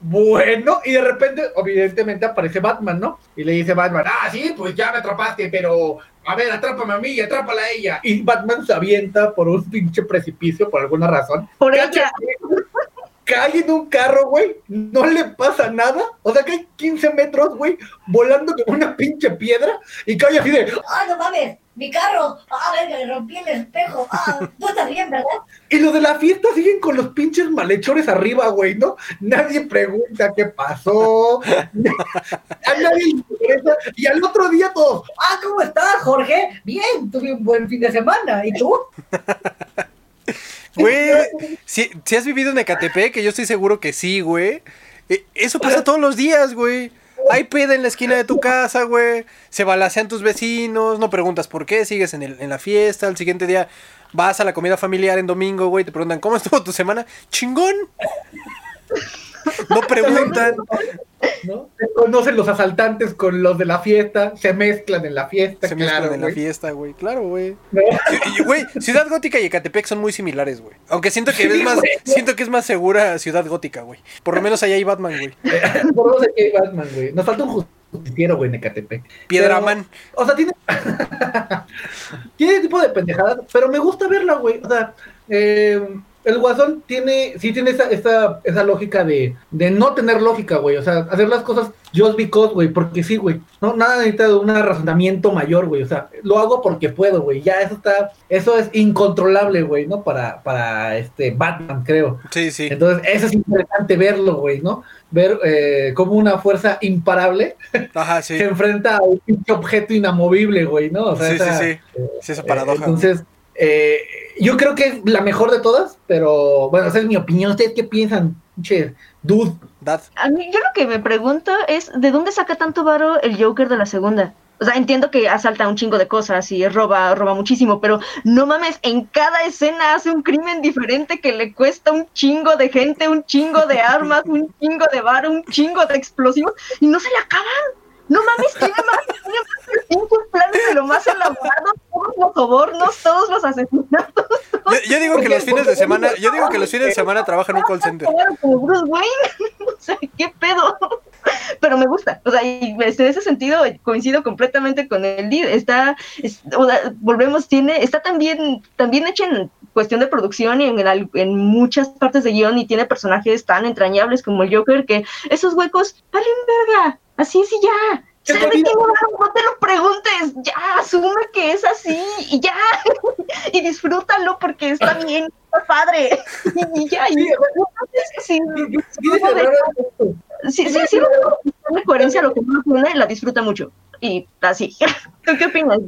[SPEAKER 1] Bueno, y de repente, evidentemente, aparece Batman, ¿no? Y le dice Batman, ah, sí, pues ya me atrapaste, pero a ver, atrápame a mí y atrápala a ella. Y Batman se avienta por un pinche precipicio por alguna razón.
[SPEAKER 2] Por ella.
[SPEAKER 1] Cae en un carro, güey, no le pasa nada. O sea, cae 15 metros, güey, volando como una pinche piedra y cae así de.
[SPEAKER 6] ¡Ah, no mames! ¡Mi carro! ¡Ah, verga, le rompí el espejo! ¡Ah, tú estás bien, ¿verdad?
[SPEAKER 1] Y los de la fiesta siguen con los pinches malhechores arriba, güey, ¿no? Nadie pregunta qué pasó. <laughs> a nadie le interesa. Y al otro día todos,
[SPEAKER 6] ¡Ah, ¿cómo estás, Jorge? Bien, tuve un buen fin de semana. ¿Y tú? <laughs>
[SPEAKER 5] Güey, si, si has vivido en Ecatepec, que yo estoy seguro que sí, güey. eh, Eso pasa todos los días, güey. Hay peda en la esquina de tu casa, güey. Se balacean tus vecinos, no preguntas por qué, sigues en, el- en la fiesta. Al siguiente día vas a la comida familiar en domingo, güey. Te preguntan, ¿cómo estuvo tu semana? ¡Chingón! No preguntan.
[SPEAKER 1] ¿No? Se conocen los asaltantes con los de la fiesta, se mezclan en la fiesta,
[SPEAKER 5] Se
[SPEAKER 1] claro,
[SPEAKER 5] mezclan en la
[SPEAKER 1] güey.
[SPEAKER 5] fiesta, güey. Claro, güey. Güey, Ciudad Gótica y Ecatepec son muy similares, güey. Aunque siento que es más, siento que es más segura Ciudad Gótica, güey. Por lo menos allá hay Batman, güey. <laughs>
[SPEAKER 1] Por no sé qué hay Batman, güey. Nos falta un justiciero, güey, en Ecatepec.
[SPEAKER 5] Piedraman.
[SPEAKER 1] O sea, tiene. <laughs> tiene tipo de pendejadas, pero me gusta verla, güey. O sea, eh, el Guasón tiene, sí tiene esa, esa, esa lógica de, de no tener lógica, güey. O sea, hacer las cosas just because, güey. Porque sí, güey. No, nada necesita de un razonamiento mayor, güey. O sea, lo hago porque puedo, güey. Ya eso está, eso es incontrolable, güey, ¿no? Para, para este Batman, creo.
[SPEAKER 5] Sí, sí.
[SPEAKER 1] Entonces, eso es interesante verlo, güey, ¿no? Ver eh, cómo una fuerza imparable
[SPEAKER 5] Ajá, <laughs> sí.
[SPEAKER 1] se enfrenta a un objeto inamovible, güey, ¿no? O sea,
[SPEAKER 5] Sí, sí, sí. Sí, esa paradoja.
[SPEAKER 1] eh, entonces, eh, yo creo que es la mejor de todas, pero bueno, esa es mi opinión. ¿Ustedes qué piensan? Pinche dude.
[SPEAKER 5] Dad.
[SPEAKER 2] A mí, yo lo que me pregunto es, ¿de dónde saca tanto varo el Joker de la segunda? O sea, entiendo que asalta un chingo de cosas y roba, roba muchísimo, pero no mames, en cada escena hace un crimen diferente que le cuesta un chingo de gente, un chingo de armas, un chingo de varo, un chingo de explosivos y no se le acaban. No mames, tiene más, tiene más pinches planes de lo más elaborado, todos los sobornos, todos los asesinatos.
[SPEAKER 5] Yo, yo digo que los fines de semana, yo digo que los fines de semana trabaja en un call center.
[SPEAKER 2] Como Bruce Wayne. <laughs> o sea, ¿qué pedo? Pero me gusta. O sea, y este, en ese sentido coincido completamente con el lead. Está, es- o sea, volvemos, tiene, está también, también hecha en cuestión de producción y en, el- en muchas partes de guion y tiene personajes tan entrañables como el Joker que esos huecos valen verga. Así es y ya.
[SPEAKER 1] ¿Qué
[SPEAKER 2] ¿Sabe
[SPEAKER 1] te
[SPEAKER 2] qué,
[SPEAKER 1] digo?
[SPEAKER 2] no, te lo preguntes, ya, asume que es así y ya, y disfrútalo porque está bien, está padre, y ya, y
[SPEAKER 1] Sí,
[SPEAKER 2] sí,
[SPEAKER 1] Sí,
[SPEAKER 2] sí, coherencia lo que uno la disfruta mucho, y así. ¿Tú qué opinas?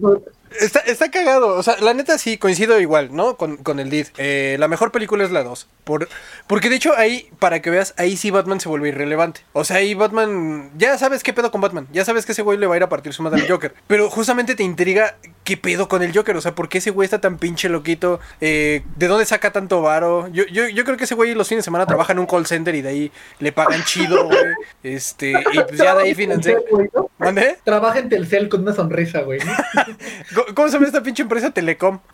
[SPEAKER 5] Está, está cagado, o sea, la neta sí coincido igual, ¿no? Con, con el lead. Eh, la mejor película es la 2. Por, porque de hecho ahí, para que veas, ahí sí Batman se vuelve irrelevante. O sea, ahí Batman, ya sabes qué pedo con Batman, ya sabes que ese güey le va a ir a partir su madre al Joker. Pero justamente te intriga qué pedo con el Joker, o sea, ¿por qué ese güey está tan pinche loquito? Eh, ¿De dónde saca tanto varo? Yo, yo, yo creo que ese güey los fines de semana trabaja en un call center y de ahí le pagan chido, güey. Este, y pues ya de ahí financia. ¿Mande?
[SPEAKER 1] Trabaja en Telcel con una sonrisa, güey. <laughs>
[SPEAKER 5] ¿Cómo- ¿Cómo se llama esta pinche empresa Telecom? <laughs>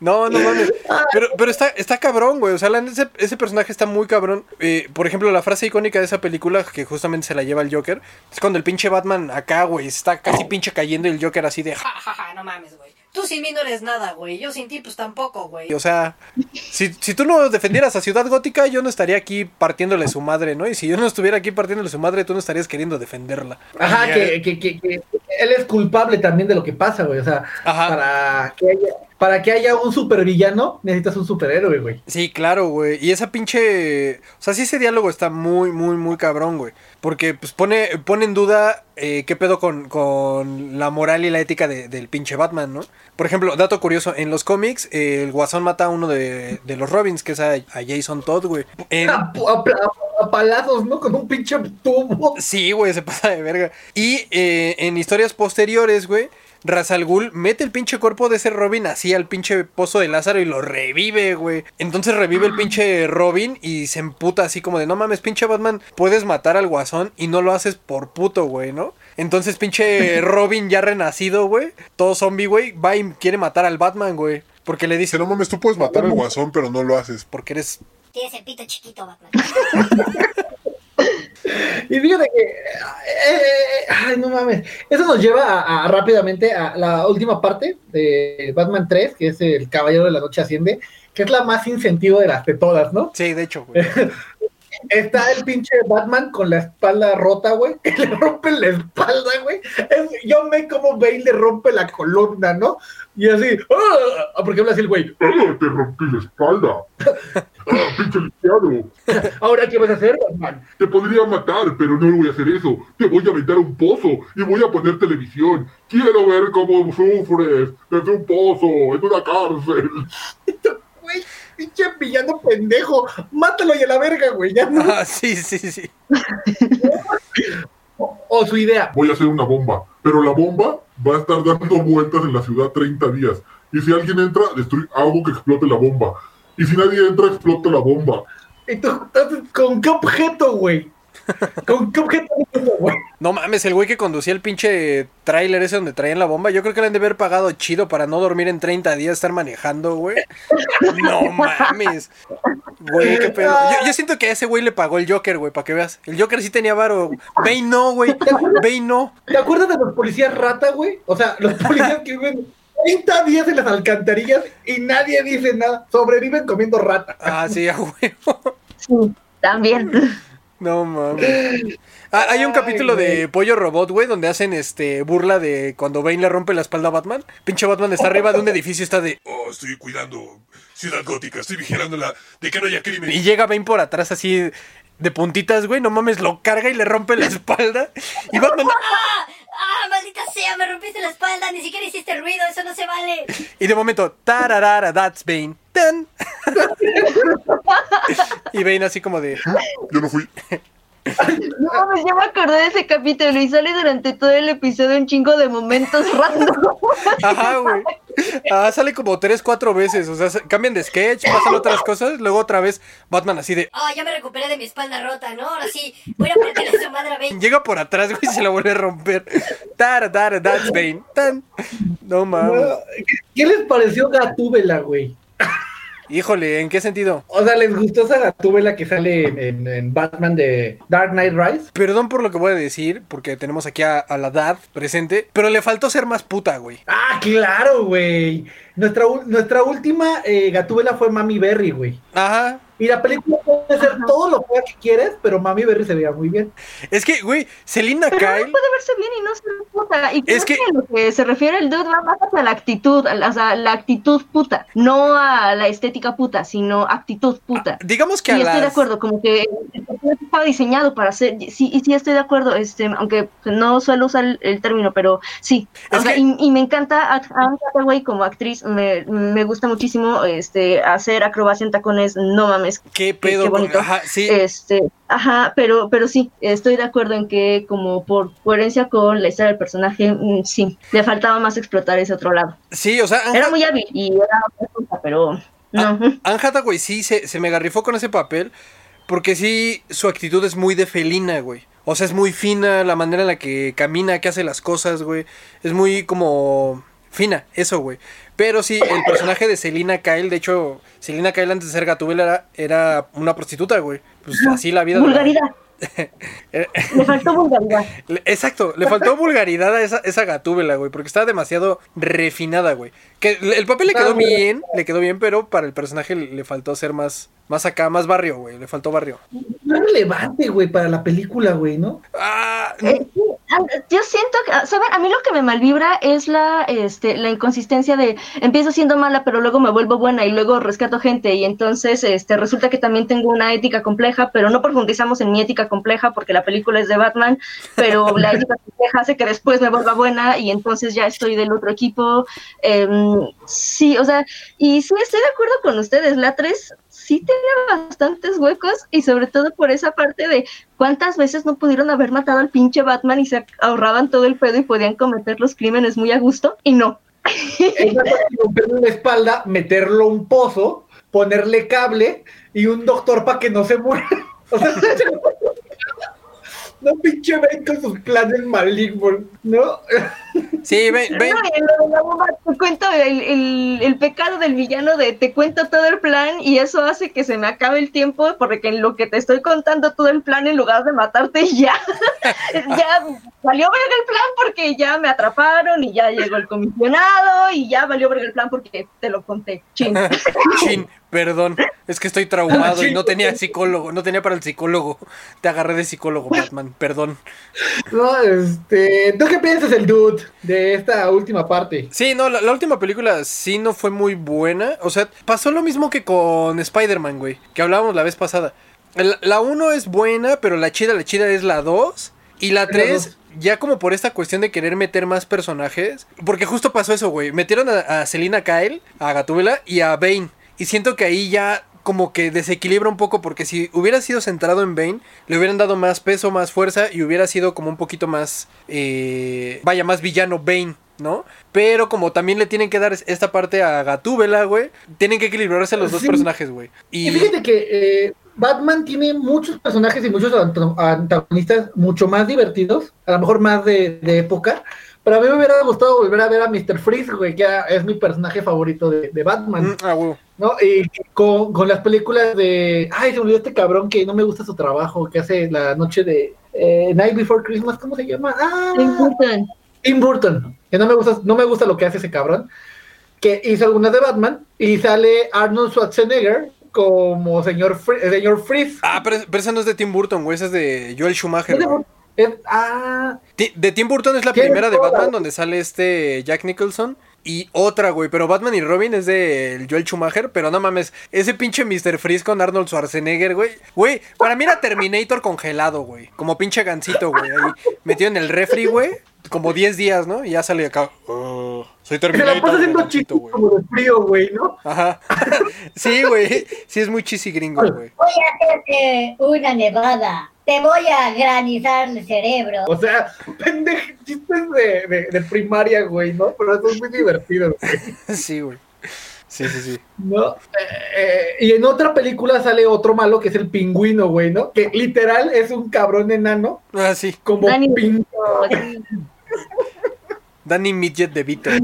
[SPEAKER 5] No, no mames. Pero, pero está, está cabrón, güey. O sea, la ese, ese personaje está muy cabrón. Eh, por ejemplo, la frase icónica de esa película, que justamente se la lleva el Joker, es cuando el pinche Batman acá, güey, está casi pinche cayendo y el Joker así de... Ja,
[SPEAKER 8] ja, ja, no mames, güey. Tú sin mí no eres nada, güey. Yo sin ti, pues tampoco, güey.
[SPEAKER 5] O sea, si, si tú no defendieras a Ciudad Gótica, yo no estaría aquí partiéndole su madre, ¿no? Y si yo no estuviera aquí partiéndole su madre, tú no estarías queriendo defenderla.
[SPEAKER 1] Ajá, que, que, que, que él es culpable también de lo que pasa, güey. O sea,
[SPEAKER 5] Ajá.
[SPEAKER 1] para que haya, para que haya un supervillano, necesitas un superhéroe, güey.
[SPEAKER 5] Sí, claro, güey. Y esa pinche. O sea, sí, ese diálogo está muy, muy, muy cabrón, güey. Porque, pues, pone, pone en duda eh, qué pedo con, con la moral y la ética de- del pinche Batman, ¿no? Por ejemplo, dato curioso: en los cómics, eh, el guasón mata a uno de, de los Robins, que es a, a Jason Todd, güey. En-
[SPEAKER 1] A, ¿no? Con un pinche tubo.
[SPEAKER 5] Sí, güey, se pasa de verga. Y eh, en historias posteriores, güey, Ra's al Ghul mete el pinche cuerpo de ese Robin así al pinche pozo de Lázaro y lo revive, güey. Entonces revive el pinche Robin y se emputa así como de, no mames, pinche Batman, puedes matar al guasón y no lo haces por puto, güey, ¿no? Entonces pinche <laughs> Robin ya renacido, güey, todo zombie, güey, va y quiere matar al Batman, güey. Porque le
[SPEAKER 4] Dice,
[SPEAKER 5] dice,
[SPEAKER 4] no mames, tú puedes matar al guasón, pero no lo haces.
[SPEAKER 5] porque eres...
[SPEAKER 8] Tienes el pito chiquito, Batman. <laughs>
[SPEAKER 1] Y fíjate que. eh, eh, ay, no mames. Eso nos lleva a, a- rápidamente a la última parte de Batman 3, que es el Caballero de la Noche Asciende, que es la más incentivo de las de todas, ¿no?
[SPEAKER 5] Sí, de hecho, güey. <laughs>
[SPEAKER 1] Está el pinche Batman con la espalda rota, güey. Que <laughs> le rompe la espalda, güey. Es- yo me como Bale le rompe la columna, ¿no? Y así, ¡ah! porque habla así el güey.
[SPEAKER 4] ¡Ah, te rompí la espalda! <laughs> ¡Ah, pinche lisiado!
[SPEAKER 1] Ahora, ¿qué vas a hacer, Batman?
[SPEAKER 4] Te podría matar, pero no voy a hacer eso. Te voy a aventar un pozo y voy a poner televisión. Quiero ver cómo sufres desde un pozo, en una cárcel. <laughs>
[SPEAKER 1] Güey, pinche villano pendejo. Mátalo y a la verga, güey. Ya no. <laughs>
[SPEAKER 5] Ah, sí, sí, sí.
[SPEAKER 1] O, o su idea.
[SPEAKER 4] Voy a hacer una bomba, pero la bomba va a estar dando vueltas en la ciudad 30 días. Y si alguien entra, destruye, hago que explote la bomba. Y si nadie entra, explota la bomba.
[SPEAKER 1] ¿Y tú, entonces, ¿con qué objeto, güey? <laughs> ¿Con qué objeto, güey?
[SPEAKER 5] No mames, el güey que conducía el pinche tráiler ese donde traían la bomba, yo creo que le han de haber pagado chido para no dormir en 30 días, estar manejando, güey. No mames. Güey, qué pedo. Yo, yo siento que a ese güey le pagó el Joker, güey, para que veas. El Joker sí tenía varo. Bane no, güey. Bane no.
[SPEAKER 1] ¿Te acuerdas de los policías rata, güey? O sea, los policías que viven 30 días en las alcantarillas y nadie dice nada. Sobreviven comiendo rata.
[SPEAKER 5] Ah, sí, a huevo.
[SPEAKER 2] Sí, también.
[SPEAKER 5] No mames. Ah, hay un
[SPEAKER 1] Ay,
[SPEAKER 5] capítulo de. Pollo Robot, güey, donde hacen este burla de cuando Bane le rompe la espalda a Batman. Pinche Batman está arriba de un edificio y está de.
[SPEAKER 9] Oh, estoy cuidando Ciudad Gótica, estoy vigilándola de que no haya crimen.
[SPEAKER 5] Y llega Bane por atrás así de puntitas, güey. No mames, lo carga y le rompe la espalda. Y Batman.
[SPEAKER 8] ¡Ah! <laughs> ¡Ah, maldita sea! Me rompiste la espalda, ni siquiera hiciste ruido, eso no se vale.
[SPEAKER 5] Y de momento, tararara, that's Bane. Tan. <laughs> y Bane así como de.
[SPEAKER 4] Yo no fui.
[SPEAKER 2] No mames, yo me acordé de ese capítulo y sale durante todo el episodio un chingo de momentos <laughs> random.
[SPEAKER 5] Ajá, güey. Ah, sale como tres, cuatro veces. O sea, se- cambian de sketch, pasan otras cosas. Luego otra vez Batman así de.
[SPEAKER 8] Ah, ya me recuperé de mi espalda rota, ¿no? Ahora sí, voy a partirle su madre a Ben.
[SPEAKER 5] Llega por atrás, güey, y se la vuelve a romper. Tara, tara, that's Bane. Tan. No mames.
[SPEAKER 1] ¿Qué, qué les pareció Gatúbela, güey? <coughs>
[SPEAKER 5] Híjole, ¿en qué sentido?
[SPEAKER 1] O sea, ¿les gustó esa Gatúbela que sale en, Batman de Dark Knight Rise?
[SPEAKER 5] Perdón por lo que voy a decir, porque tenemos aquí a, a la Dad presente, pero le faltó ser más puta, güey.
[SPEAKER 1] Ah, claro, güey. Nuestra, nuestra última eh, Gatúbela fue Mami Berry, güey.
[SPEAKER 5] Ajá.
[SPEAKER 1] Y la película puede ser todo lo fea que quieres, pero Mami Berry se veía muy bien.
[SPEAKER 5] Es que, güey, Selina
[SPEAKER 2] Pero
[SPEAKER 5] Kyle.
[SPEAKER 2] no puede verse bien y no ser puta. Y creo
[SPEAKER 5] Es que-
[SPEAKER 2] que... lo que se refiere el dude va más hacia la actitud, a la, o sea, la actitud puta. No a la estética puta, sino actitud puta.
[SPEAKER 5] Digamos que
[SPEAKER 2] Y
[SPEAKER 5] a
[SPEAKER 2] estoy de acuerdo, como que estaba diseñado para ser, sí, y sí estoy de acuerdo, este, aunque no suelo usar el, el término, pero sí, o sea,
[SPEAKER 5] que-
[SPEAKER 2] y, y me encanta a Anne Hathaway como actriz, me, me gusta muchísimo, este, hacer acrobacia en tacones, no mames,
[SPEAKER 5] ¿Qué pedo?
[SPEAKER 2] qué bonito.
[SPEAKER 5] Ajá, sí.
[SPEAKER 2] este, ajá, pero, pero sí, estoy de acuerdo en que como por coherencia con la historia del personaje, mm, sí, le faltaba más explotar ese otro lado.
[SPEAKER 5] Sí, o sea,
[SPEAKER 2] Era muy hábil y era otra cosa, pero no.
[SPEAKER 5] Anne Hathaway sí se, se me garrifó con ese papel. Porque sí, su actitud es muy de felina, güey. O sea, es muy fina la manera en la que camina, que hace las cosas, güey. Es muy como fina, eso, güey. Pero sí, el personaje de Selina Kyle, de hecho, Selina Kyle antes de ser Gatúbela era, era una prostituta, güey. Pues así la vida. de la-
[SPEAKER 2] Vulgaridad, <laughs>
[SPEAKER 5] Eh, <laughs>
[SPEAKER 2] le faltó vulgaridad. <laughs>
[SPEAKER 5] Exacto, le faltó vulgaridad a esa, esa gatúbela, güey, porque estaba demasiado refinada, güey. Que el el papel le quedó bien, le quedó bien, pero para el personaje le, le faltó ser más, más acá, más barrio, güey, le faltó barrio.
[SPEAKER 1] No es relevante, güey, para la película, güey, ¿no?
[SPEAKER 5] Ah,
[SPEAKER 2] Eh, sí, ah, yo siento que, ah, ¿saben? A mí lo que me malvibra es la, este, la inconsistencia de empiezo siendo mala, pero luego me vuelvo buena y luego rescato gente y entonces este, resulta que también tengo una ética compleja, pero no profundizamos en mi ética compleja porque la película es de Batman, pero la <laughs> ética compleja hace que después me vuelva buena y entonces ya estoy del otro equipo. Em, sí, o sea, y sí estoy de acuerdo con ustedes, la 3 sí tenía bastantes huecos y sobre todo por esa parte de ¿Cuántas veces no pudieron haber matado al pinche Batman y se ahorraban todo el pedo y podían cometer los crímenes muy a gusto? Y no.
[SPEAKER 1] Romperle la espalda, meterlo un pozo, ponerle cable y un doctor para que no se muera. <laughs> <laughs> No pinche ven con sus planes malignos, ¿no? <laughs>
[SPEAKER 5] sí, ven, <laughs> ven.
[SPEAKER 2] Te cuento el, el- el pecado del villano de te cuento todo el plan y eso hace que se me acabe el tiempo porque en lo que te estoy contando todo el plan en lugar de matarte <laughs> ya, ya valió verga el plan porque ya me atraparon y ya llegó el comisionado y ya valió verga el plan porque te lo conté. Chin. <laughs>
[SPEAKER 5] Chin, perdón, es que estoy traumado y no tenía psicólogo, no tenía para el psicólogo. Te agarré de psicólogo, Batman, perdón.
[SPEAKER 1] No, este, ¿tú qué piensas el dude de esta última parte?
[SPEAKER 5] Sí, no, la, la última película sí no fue muy buena. O sea, pasó lo mismo que con Spider-Man, güey, que hablábamos la vez pasada. La 1 es buena, pero la chida, la chida es la 2. Y la 3, ya como por esta cuestión de querer meter más personajes. Porque justo pasó eso, güey. Metieron a, a Selina Kyle, a Gatúbela y a Bane. Y siento que ahí ya como que desequilibra un poco. Porque si hubiera sido centrado en Bane, le hubieran dado más peso, más fuerza. Y hubiera sido como un poquito más. eh, vaya, más villano Bane. ¿no? Pero como también le tienen que dar es- esta parte a Gatúbela, güey, tienen que equilibrarse los dos personajes, güey.
[SPEAKER 1] Y
[SPEAKER 5] Y
[SPEAKER 1] fíjate que eh, Batman tiene muchos personajes y muchos anta- antagonistas mucho más divertidos, a lo mejor más de, de época. Pero a mí me hubiera gustado volver a ver a Mr. Freeze, güey, que es mi personaje favorito de, de Batman,
[SPEAKER 5] Mm, ah, güey.
[SPEAKER 1] ¿No? Y con, con las películas de, ay, se me olvidó este cabrón que no me gusta su trabajo, que hace la noche de eh, Night Before Christmas, ¿cómo se llama? Ah,
[SPEAKER 2] Tim Burton.
[SPEAKER 1] Tim Burton, que no me gusta, no me gusta lo que hace ese cabrón, que hizo algunas de Batman y sale Arnold Schwarzenegger como señor, Fre- eh, señor Freeze.
[SPEAKER 5] Ah, pero, pero esa no es de Tim Burton, güey. Esa es de Joel Schumacher. güey.
[SPEAKER 1] Es- ah,
[SPEAKER 5] De Tim Burton es la primera de Batman donde sale este Jack Nicholson. Y otra, güey, pero Batman y Robin es de Joel Schumacher, pero no mames, ese pinche Mr. Freeze con Arnold Schwarzenegger, güey. Güey, para mí era Terminator congelado, güey. Como pinche gancito, güey. Ahí metido en el refri, güey. Como 10 días, ¿no? Y ya sale acá. "Oh, soy
[SPEAKER 1] se
[SPEAKER 5] Terminator.
[SPEAKER 1] la pasa haciendo
[SPEAKER 5] gancito, güey.
[SPEAKER 1] como de frío, güey, ¿no?
[SPEAKER 5] Ajá. <laughs> sí, güey. Sí, es muy cheesy gringo, güey.
[SPEAKER 6] Voy a hacerte una nevada. Te voy a granizar el cerebro.
[SPEAKER 1] O sea, pendejo, chistes de, de, de primaria, güey, ¿no? Pero eso es muy divertido, güey. <laughs>
[SPEAKER 5] Sí, güey. Sí, sí, sí.
[SPEAKER 1] ¿no? Eh, eh, y en otra película sale otro malo que es el pingüino, güey, ¿no? Que literal es un cabrón enano,
[SPEAKER 5] Ah, sí.
[SPEAKER 1] como
[SPEAKER 2] Danny
[SPEAKER 1] pin-
[SPEAKER 5] Danny Midget de Vito. <laughs>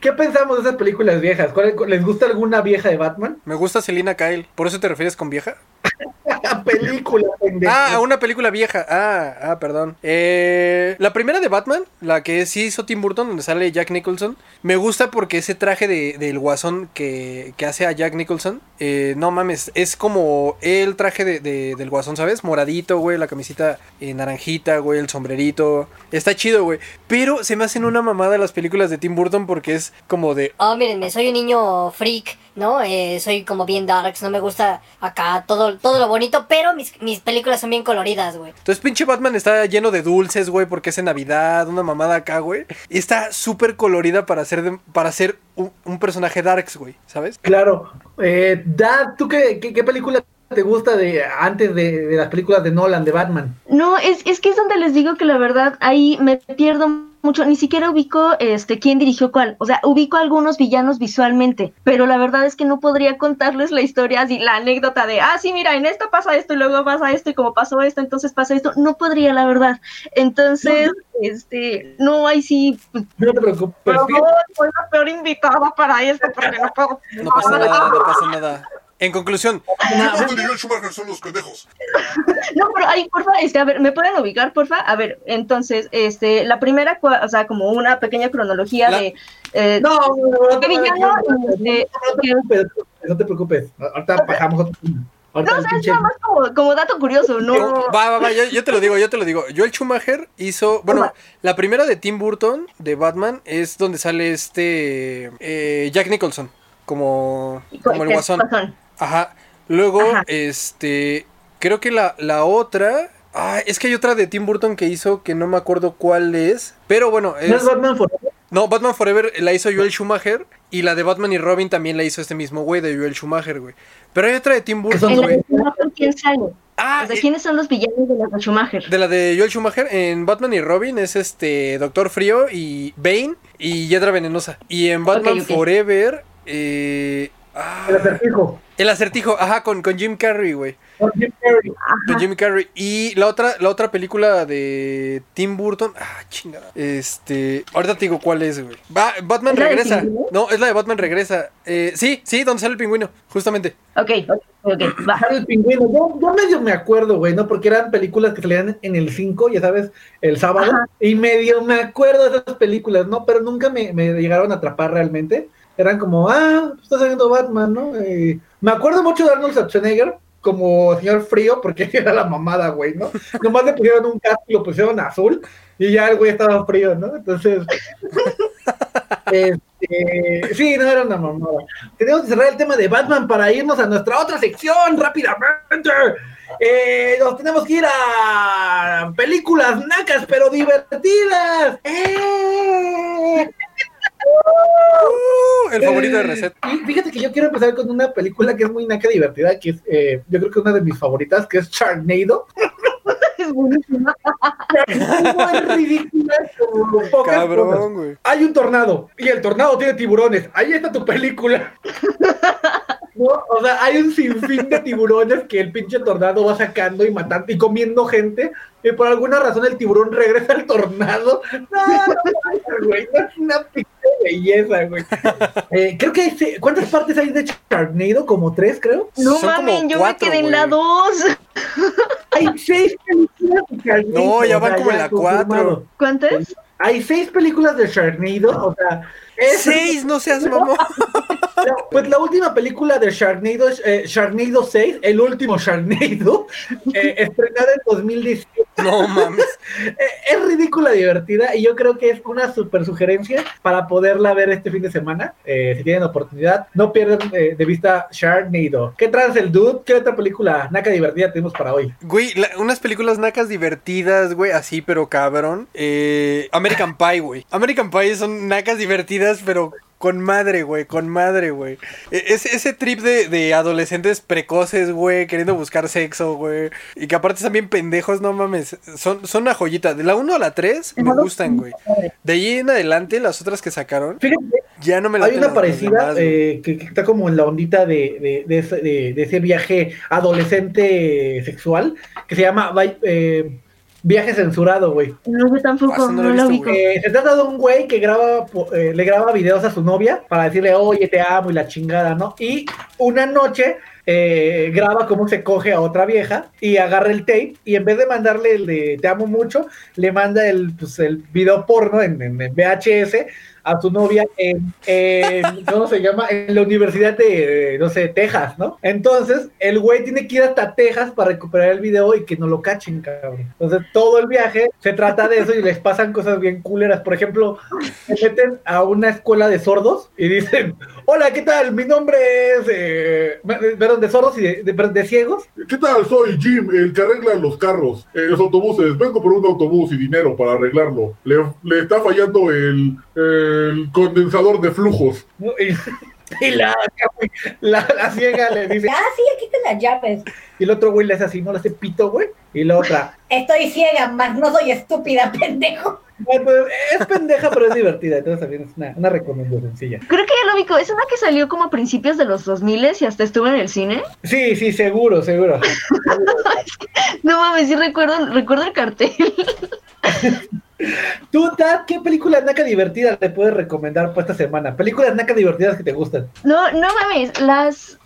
[SPEAKER 1] ¿Qué pensamos de esas películas viejas? ¿Cuál- ¿Les gusta alguna vieja de Batman?
[SPEAKER 5] Me gusta Selina Kyle. ¿Por eso te refieres con vieja? <laughs>
[SPEAKER 1] película, pendejo.
[SPEAKER 5] Ah, una película vieja. Ah, ah, perdón. Eh, la primera de Batman, la que sí hizo Tim Burton, donde sale Jack Nicholson, me gusta porque ese traje de- del guasón que, que hace a Jack Nicholson, eh, no mames, es como el traje de, de- del guasón, ¿sabes? Moradito, güey, la camisita eh, naranjita, güey, el sombrerito. Está chido, güey. Pero se me hacen una mamada las películas de Tim Burton porque es como de...
[SPEAKER 8] Oh, mírenme, soy un niño freak, ¿no? Eh, soy como bien darks, no me gusta acá todo, todo lo bonito, pero mis, mis películas son bien coloridas, güey.
[SPEAKER 5] Entonces pinche Batman está lleno de dulces, güey, porque es en Navidad, una mamada acá, güey. Y está súper colorida para ser, de- para ser un, un personaje darks, güey, ¿sabes?
[SPEAKER 1] Claro. Eh, Dad, ¿tú qué, qué, qué película te gusta de antes de, de las películas de Nolan, de Batman?
[SPEAKER 2] No, es, es que es donde les digo que la verdad ahí me pierdo mucho, ni siquiera ubico este quién dirigió cuál, o sea, ubico algunos villanos visualmente, pero la verdad es que no podría contarles la historia así, la anécdota de, ah, sí, mira, en esta pasa esto y luego pasa esto y como pasó esto, entonces pasa esto, no podría, la verdad. Entonces, este, no, ahí sí,
[SPEAKER 1] No te preocupes.
[SPEAKER 2] pero no, soy la peor invitada para esto porque no puedo.
[SPEAKER 5] No pasa nada, no pasa nada. En conclusión,
[SPEAKER 9] Joel Schumacher son los pendejos. <laughs>
[SPEAKER 2] No, pero ahí, porfa, este, a ver, ¿me pueden ubicar, porfa? A ver, entonces, este, la primera, o sea, como una pequeña cronología
[SPEAKER 5] La-
[SPEAKER 2] de... eh,
[SPEAKER 1] No, no, no, no,
[SPEAKER 2] ¿Qué
[SPEAKER 1] no,
[SPEAKER 2] villano?
[SPEAKER 1] no, no,
[SPEAKER 2] Este,
[SPEAKER 1] no te preocupes, no te preocupes. Ahorita bajamos otro.
[SPEAKER 2] No, o sea, es nada más como, como dato curioso, ¿no?
[SPEAKER 5] va, va, va, yo, yo te lo digo, yo te lo digo. Joel Schumacher hizo, bueno, la primera de Tim Burton, de Batman, es donde sale este eh, Jack Nicholson, como, como el guasón. Ajá. Luego,
[SPEAKER 2] Ajá.
[SPEAKER 5] este, creo que la, la otra... Ah, es que hay otra de Tim Burton que hizo que no me acuerdo cuál es. Pero bueno,
[SPEAKER 1] ¿No es
[SPEAKER 5] es,
[SPEAKER 1] Batman Forever?
[SPEAKER 5] no, Batman Forever la hizo Joel Schumacher. Y la de Batman y Robin también la hizo este mismo güey de Joel Schumacher, güey. Pero hay otra de Tim Burton, güey.
[SPEAKER 2] ¿quién sale?
[SPEAKER 5] Ah,
[SPEAKER 2] O sea,
[SPEAKER 5] eh,
[SPEAKER 2] ¿quiénes son los villanos de la de Schumacher?
[SPEAKER 5] de la de Joel Schumacher en Batman y Robin es este Doctor Frío y Bane y Hiedra Venenosa. Y en Batman. Forever, eh, ah,
[SPEAKER 1] El acertijo.
[SPEAKER 5] el acertijo, ajá, con, con Jim Carrey, güey.
[SPEAKER 1] Con Jim Carrey.
[SPEAKER 5] Con Jim Carrey. Y la otra, la otra película de Tim Burton. Ah, chingada. Este. Ahorita te digo cuál es, güey. Va- Batman
[SPEAKER 2] ¿Es la del
[SPEAKER 5] regresa. No, es la de Batman regresa. Eh, sí, sí, donde sale el pingüino, justamente.
[SPEAKER 2] Ok, ok, ok, va.
[SPEAKER 1] El pingüino. Yo, yo medio me acuerdo, güey, ¿no? Porque eran películas que salían en el 5, ya sabes, el sábado.
[SPEAKER 2] Ajá.
[SPEAKER 1] Y medio me acuerdo de esas películas, ¿no? Pero nunca me, me llegaron a atrapar realmente. Eran como, ah, está saliendo Batman, ¿no? Eh, me acuerdo mucho de Arnold Schwarzenegger como señor frío, porque <laughs> era la mamada, güey, ¿no? Nomás le pusieron un casco y lo pusieron azul y ya el güey estaba frío, ¿no? Entonces, <laughs> este, sí, no era una mamada. Tenemos que cerrar el tema de Batman para irnos a nuestra otra sección rápidamente. Eh, nos tenemos que ir a películas nacas pero divertidas. ¡Eh!
[SPEAKER 5] Uh, el favorito de Reset.
[SPEAKER 1] Y fíjate que yo quiero empezar con una película que es muy naca divertida, que es, eh, yo creo que una de mis favoritas, que es Sharknado. <laughs>
[SPEAKER 2] Es buenísima.
[SPEAKER 1] Es ridícula.
[SPEAKER 5] Cabrón, güey.
[SPEAKER 1] Hay un tornado y el tornado tiene tiburones. Ahí está tu película. <laughs> No, o sea, hay un sinfín de tiburones que el pinche tornado va sacando y matando y comiendo gente. Y por alguna razón el tiburón regresa al tornado. No, no, güey, no es una pinche belleza, güey. Eh, creo que hay, ¿cuántas partes hay de Sharknado? Como tres, creo.
[SPEAKER 2] No
[SPEAKER 5] Son como
[SPEAKER 2] mames, yo
[SPEAKER 5] cuatro,
[SPEAKER 2] me quedé en la 2.
[SPEAKER 1] Hay seis películas de Sharknado.
[SPEAKER 5] No, ya
[SPEAKER 1] o
[SPEAKER 5] van
[SPEAKER 1] sea,
[SPEAKER 5] como en la cuatro.
[SPEAKER 2] ¿Cuántas?
[SPEAKER 1] Hay seis películas de Sharknado, o sea...
[SPEAKER 5] Seis, no seas mamón. <laughs>
[SPEAKER 1] Pues la última película de Sharknado eh, Sharknado 6, el último Sharknado, eh, <laughs> estrenada en 2017.
[SPEAKER 5] No mames. <laughs>
[SPEAKER 1] Eh, es ridícula, divertida y yo creo que es una super sugerencia para poderla ver este fin de semana. Eh, si tienen oportunidad, no pierdan eh, de vista Sharknado. ¿Qué traes el dude? ¿Qué otra película naca divertida tenemos para hoy?
[SPEAKER 5] Güey, la- unas películas nacas divertidas, güey, así, pero cabrón. American Pie, güey. American Pie son nacas divertidas, pero con madre, güey, con madre, güey. E- Ese, ese trip de, de adolescentes precoces, güey, queriendo buscar sexo, güey. Y que aparte están bien pendejos, no mames. Son, son una joyita. De la 1 a la 3 me gustan, güey. De ahí en adelante, las otras que sacaron,
[SPEAKER 1] Fíjate,
[SPEAKER 5] ya no me
[SPEAKER 1] hay
[SPEAKER 5] laten
[SPEAKER 1] una parecida
[SPEAKER 5] demás,
[SPEAKER 1] eh, que, que está como en la ondita de, de- de ese, de- de ese viaje adolescente sexual que se llama eh, Viaje Censurado, güey.
[SPEAKER 2] No, yo
[SPEAKER 5] Ah,
[SPEAKER 2] tampoco,
[SPEAKER 5] eso no lo
[SPEAKER 2] no ubico.
[SPEAKER 1] Eh, se trata de un güey que graba, po- eh, le graba videos a su novia para decirle, oye, te amo y la chingada, ¿no? Y una noche eh, graba cómo se coge a otra vieja y agarra el tape y en vez de mandarle el de te amo mucho, le manda el, pues, el video porno en, en- en VHS a su novia en, en- <laughs> ¿cómo se llama? En la Universidad de, no sé, Texas, ¿no? Entonces, el güey tiene que ir hasta Texas para recuperar el video y que no lo cachen, cabrón. Entonces, todo el viaje se trata de eso y les pasan cosas bien culeras. Por ejemplo, se meten a una escuela de sordos y dicen, hola, ¿qué tal? Mi nombre es, eh, perdón, de sordos y de, de- de ciegos.
[SPEAKER 4] ¿Qué tal? Soy Jim, el que arregla los carros, eh, los autobuses. Vengo por un autobús y dinero para arreglarlo. Le, le está fallando el, el condensador de flujos.
[SPEAKER 1] Y, <laughs> y la, la, la ciega le dice,
[SPEAKER 6] Ah, sí, aquí están las llaves.
[SPEAKER 1] Y el otro güey le hace así, no le hace pito, güey. Y la otra,
[SPEAKER 6] Estoy ciega, más no soy estúpida, <laughs> pendejo.
[SPEAKER 1] Bueno, pues, es pendeja, pero es divertida. Entonces también es una, una recomendación sencilla.
[SPEAKER 2] Creo que ya lo ubico. Es una que salió como a principios de los 2000 y hasta estuvo en el cine.
[SPEAKER 1] Sí, sí, seguro, seguro. <laughs>
[SPEAKER 2] No mames, sí recuerdo, recuerdo el cartel.
[SPEAKER 1] Tú, Tat, ¿qué película naca divertida te puedes recomendar para esta semana? Películas naca divertidas que te gustan.
[SPEAKER 2] No, no mames, las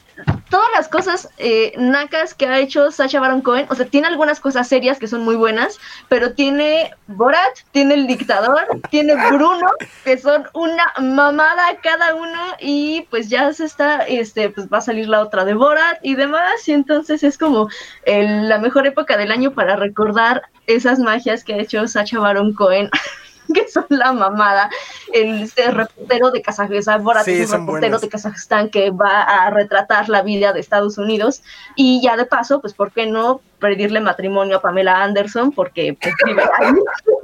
[SPEAKER 2] todas las cosas eh, nacas que ha hecho Sacha Baron Cohen, o sea, tiene algunas cosas serias que son muy buenas, pero tiene Borat, tiene El Dictador, tiene Bruno, que son una mamada cada uno, y pues ya se está, este, pues va a salir la otra de Borat y demás, y entonces es como el- la mejor época del año para recordar esas magias que ha hecho Sacha Baron Cohen. <laughs> <laughs> que son la mamada, el reportero de Kazajistán, Borat
[SPEAKER 5] Sí,
[SPEAKER 2] es un
[SPEAKER 5] son
[SPEAKER 2] reportero de Kazajistán que va a retratar la vida de Estados Unidos y ya de paso, pues, ¿por qué no pedirle matrimonio a Pamela Anderson? Porque pues, vive ahí. <laughs>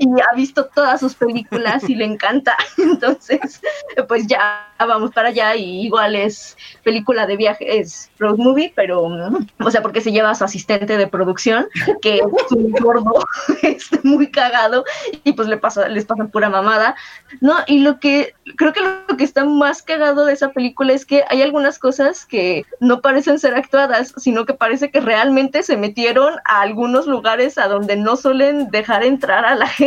[SPEAKER 2] y ha visto todas sus películas y le encanta. <laughs> Entonces, pues ya vamos para allá y igual es película de viaje, es road movie, pero, o sea, porque se lleva a su asistente de producción, que es un gordo, <laughs> este, muy cagado, y pues le pasa, les pasan pura mamada. No, y lo que creo que lo que está más cagado de esa película es que hay algunas cosas que no parecen ser actuadas, sino que parece que realmente se metieron a algunos lugares a donde no suelen dejar entrar a la gente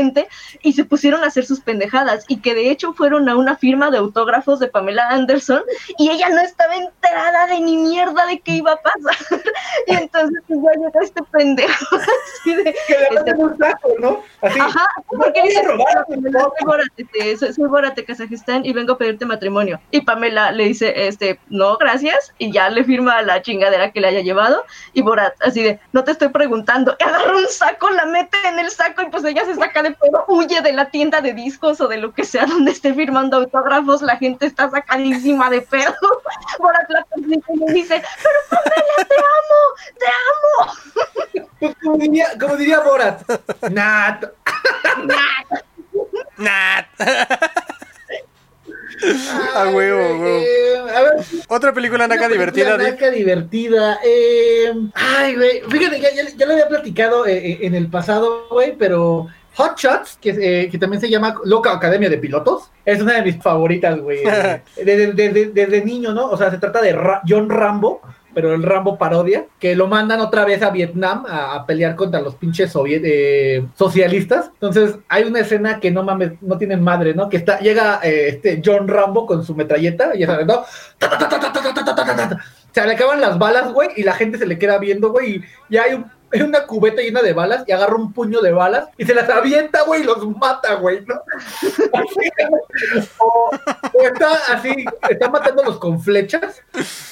[SPEAKER 2] y se pusieron a hacer sus pendejadas y que de hecho fueron a una firma de autógrafos de Pamela Anderson y ella no estaba enterada de ni mierda de qué iba a pasar. <laughs> y entonces pues, ya llegó este pendejo <laughs> así de
[SPEAKER 1] Que le
[SPEAKER 2] Este-
[SPEAKER 1] un saco, ¿no? Así.
[SPEAKER 2] Ajá, porque dice, soy este, soy, soy Borat de Kazajistán y vengo a pedirte matrimonio. Y Pamela le dice, este, no, gracias, y ya le firma la chingadera que le haya llevado. Y Borat, así de, no te estoy preguntando, y agarra un saco, la mete en el saco y pues ella se saca de pedo, huye de la tienda de discos o de lo que sea donde esté firmando autógrafos, la gente está sacadísima de pedo. <laughs> Borat la persigue y le dice, pero Pamela, te amo, te amo.
[SPEAKER 1] Pues, como, diría, como diría Borat. <laughs> Nat. <laughs>
[SPEAKER 5] Nah. A huevo, a huevo.
[SPEAKER 1] Eh, a ver,
[SPEAKER 5] Otra película naca
[SPEAKER 1] Una
[SPEAKER 5] divertida.
[SPEAKER 1] naca divertida. eh, ay, güey. Fíjate, ya, ya- ya lo había platicado eh, en el pasado, güey, pero Hot Shots, que, eh, que también se llama Loca Academia de Pilotos, es una de mis favoritas, güey. desde, desde, desde, niño, ¿no? O sea, se trata de John Rambo, pero el Rambo parodia, que lo mandan otra vez a Vietnam a, pelear contra los pinches eh, socialistas. Entonces, hay una escena que no mames, no tienen madre, ¿no? Que está, llega este John Rambo con su metralleta, y ya sabes, ¿no? ¡Ta, ta, se le acaban las balas, güey, y la gente se le queda viendo, güey, y ya hay un hay <laughs> una cubeta llena de balas y agarra un puño de balas y se las avienta, güey, y los mata, güey, ¿no? <laughs> O, está así, está matándolos con flechas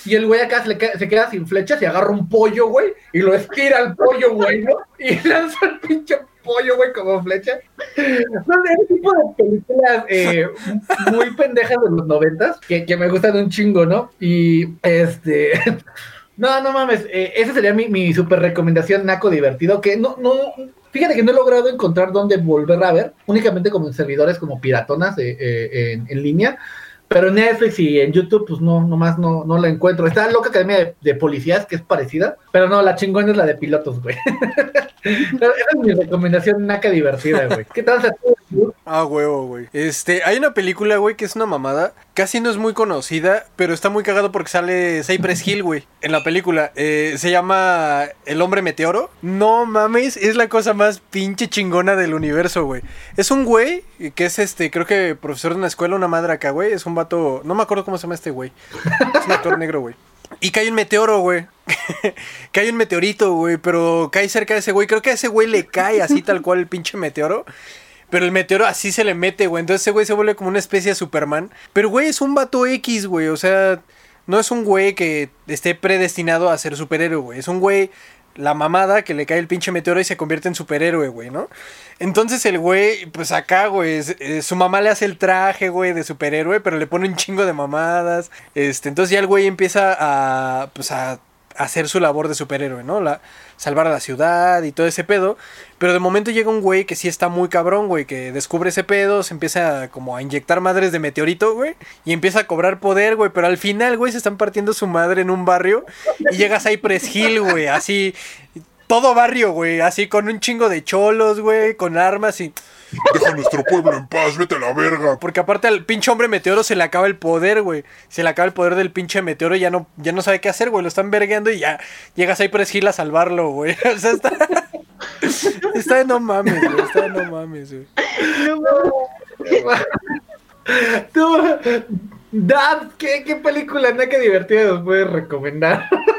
[SPEAKER 1] y el güey acá se, le queda, se queda sin flechas y agarra un pollo, güey, y lo estira al pollo, güey, ¿no? Y <laughs> lanza el pinche pollo, güey, como flecha. No sé, ese tipo de películas eh, muy pendejas de los noventas que, que me gustan un chingo, ¿no? Y este. No, no mames, eh, esa sería mi, mi super recomendación, Naco Divertido, que no, no, fíjate que no he logrado encontrar dónde volver a ver, únicamente como en servidores como piratonas eh, eh, en, en línea, pero en Netflix y en YouTube, pues no, nomás no, no la encuentro. Está Loca Academia de, de Policías, que es parecida, pero no, la chingona es la de pilotos, güey. <laughs> Esa es mi recomendación, Naca Divertida, güey. ¿Qué tal?
[SPEAKER 5] Ah, huevo, güey. Este, hay una película, güey, que es una mamada. Casi no es muy conocida, pero está muy cagado porque sale Cypress Hill, güey, en la película. Eh, se llama El Hombre Meteoro. No mames, es la cosa más pinche chingona del universo, güey. Es un güey que es este, creo que profesor de una escuela, una madre acá, güey. Es un vato, no me acuerdo cómo se llama este güey. Es un actor negro, güey. Y cae un meteoro, güey. <laughs> cae un meteorito, güey, pero cae cerca de ese güey. Creo que a ese güey le cae así tal cual el pinche meteoro. Pero el meteoro así se le mete, güey. Entonces ese güey se vuelve como una especie de Superman. Pero, güey, es un vato X, güey. O sea, no es un güey que esté predestinado a ser superhéroe, güey. Es un güey, la mamada, que le cae el pinche meteoro y se convierte en superhéroe, güey, ¿no? Entonces el güey, pues acá, güey, eh, su mamá le hace el traje, güey, de superhéroe, pero le pone un chingo de mamadas. Este, entonces ya el güey empieza a, pues a hacer su labor de superhéroe, ¿no? La, salvar a la ciudad y todo ese pedo. Pero de momento llega un güey que sí está muy cabrón, güey, que descubre ese pedo, se empieza como a inyectar madres de meteorito, güey, y empieza a cobrar poder, güey, pero al final, güey, se están partiendo su madre en un barrio y llega a Cypress Hill, güey, así, todo barrio, güey, así con un chingo de cholos, güey, con armas y...
[SPEAKER 9] Deja a nuestro pueblo en paz, vete a la verga.
[SPEAKER 5] Porque aparte al pinche hombre meteoro se le acaba el poder, güey. Se le acaba el poder del pinche meteoro y ya no, ya no sabe qué hacer, güey. Lo están vergueando y ya llega Cypress Hill a salvarlo, güey. <laughs> O sea, está... <laughs> está de no mames, güey. Está de no mames, güey.
[SPEAKER 1] Tú, Dad, ¿qué, qué película naca divertida nos puedes recomendar? <laughs>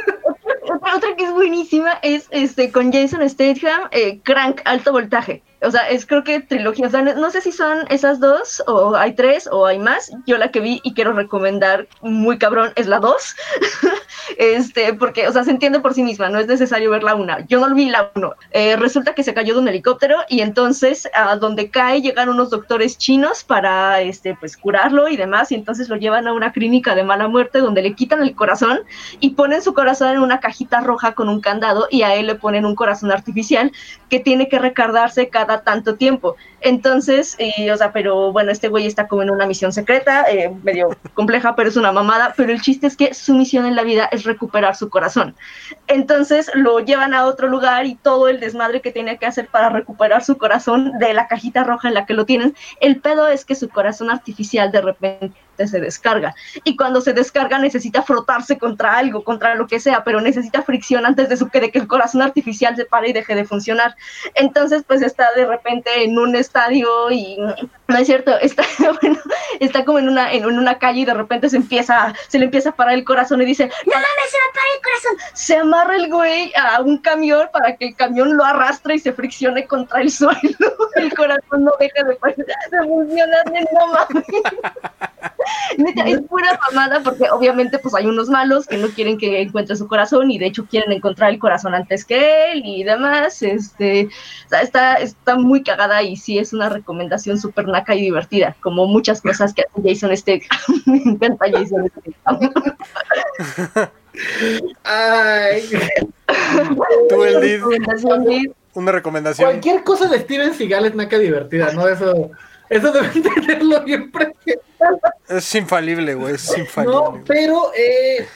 [SPEAKER 2] Otra, otra que es buenísima es este con Jason Statham, eh, Crank, alto voltaje. O sea, es creo que trilogía. O sea, no, no sé si son esas dos, o hay tres, o hay más. Yo la que vi y quiero recomendar muy cabrón es la dos. <laughs> este, porque, o sea, se entiende por sí misma, no es necesario ver la una. Yo no vi la uno. Eh, resulta que se cayó de un helicóptero y entonces a donde cae llegan unos doctores chinos para, este, pues curarlo y demás. Y entonces lo llevan a una clínica de mala muerte donde le quitan el corazón y ponen su corazón en una cajita roja con un candado y a él le ponen un corazón artificial que tiene que recargarse cada tanto tiempo. Entonces, eh, o sea, pero bueno, este güey está como en una misión secreta, eh, medio compleja, pero es una mamada, pero el chiste es que su misión en la vida es recuperar su corazón. Entonces lo llevan a otro lugar y todo el desmadre que tiene que hacer para recuperar su corazón de la cajita roja en la que lo tienen. El pedo es que su corazón artificial de repente se descarga y cuando se descarga necesita frotarse contra algo, contra lo que sea, pero necesita fricción antes de, su, de que el corazón artificial se pare y deje de funcionar. Entonces, pues está de repente en un estadio y no es cierto, está, <laughs> bueno, está como en una, en una calle y de repente se empieza, se le empieza a parar el corazón y dice, no mames, se va a parar el corazón. Se amarra el güey a un camión para que el camión lo arrastre y se friccione contra el <laughs> suelo. El corazón no deja de, de funcionar, no mames. <laughs> Es pura mamada porque obviamente pues hay unos malos que no quieren que encuentre su corazón y de hecho quieren encontrar el corazón antes que él y demás. Este, está, está muy cagada y sí es una recomendación súper naca y divertida, como muchas cosas que hace Jason Statham. <laughs> Me encanta Jason Statham.
[SPEAKER 1] Ay.
[SPEAKER 5] Tú, el una recomendación.
[SPEAKER 1] Cualquier cosa de Steven Seagal es naca divertida, ¿no? Eso, eso deben tenerlo bien presente.
[SPEAKER 5] Es infalible, güey. Es infalible.
[SPEAKER 1] No, pero eh,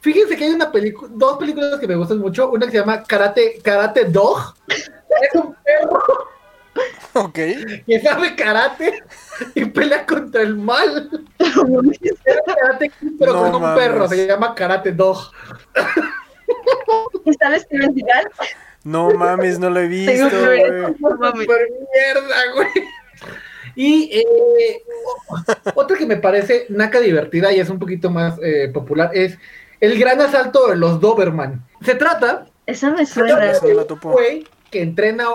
[SPEAKER 1] fíjense que hay una película, dos películas que me gustan mucho. Una que se llama Karate, Karate Dog. Es un perro
[SPEAKER 5] Ok.
[SPEAKER 1] que sabe karate y pelea contra el mal. Karate, <laughs> pero
[SPEAKER 5] No
[SPEAKER 1] con un
[SPEAKER 5] mames.
[SPEAKER 1] perro, se llama Karate Dog.
[SPEAKER 2] ¿Está Steven Seagal?
[SPEAKER 5] No mames, no lo he visto,
[SPEAKER 2] Tengo que ver
[SPEAKER 5] güey.
[SPEAKER 2] no mames.
[SPEAKER 1] Mierda, güey. Y eh, otra que me parece naca divertida y es un poquito más eh, popular es El gran asalto de los Doberman. Se trata
[SPEAKER 2] Esa me
[SPEAKER 1] de
[SPEAKER 2] suena.
[SPEAKER 1] Güey que entrena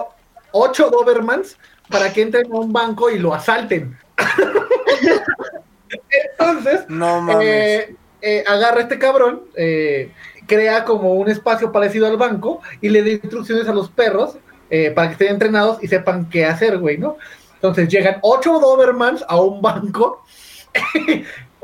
[SPEAKER 1] ocho Dobermans para que entren a un banco y lo asalten. <laughs> Entonces,
[SPEAKER 5] No mames.
[SPEAKER 1] eh, eh, agarra a este cabrón, eh, crea como un espacio parecido al banco y le da instrucciones a los perros para que estén entrenados y sepan qué hacer, güey, ¿no? Entonces llegan ocho Dobermans a un banco.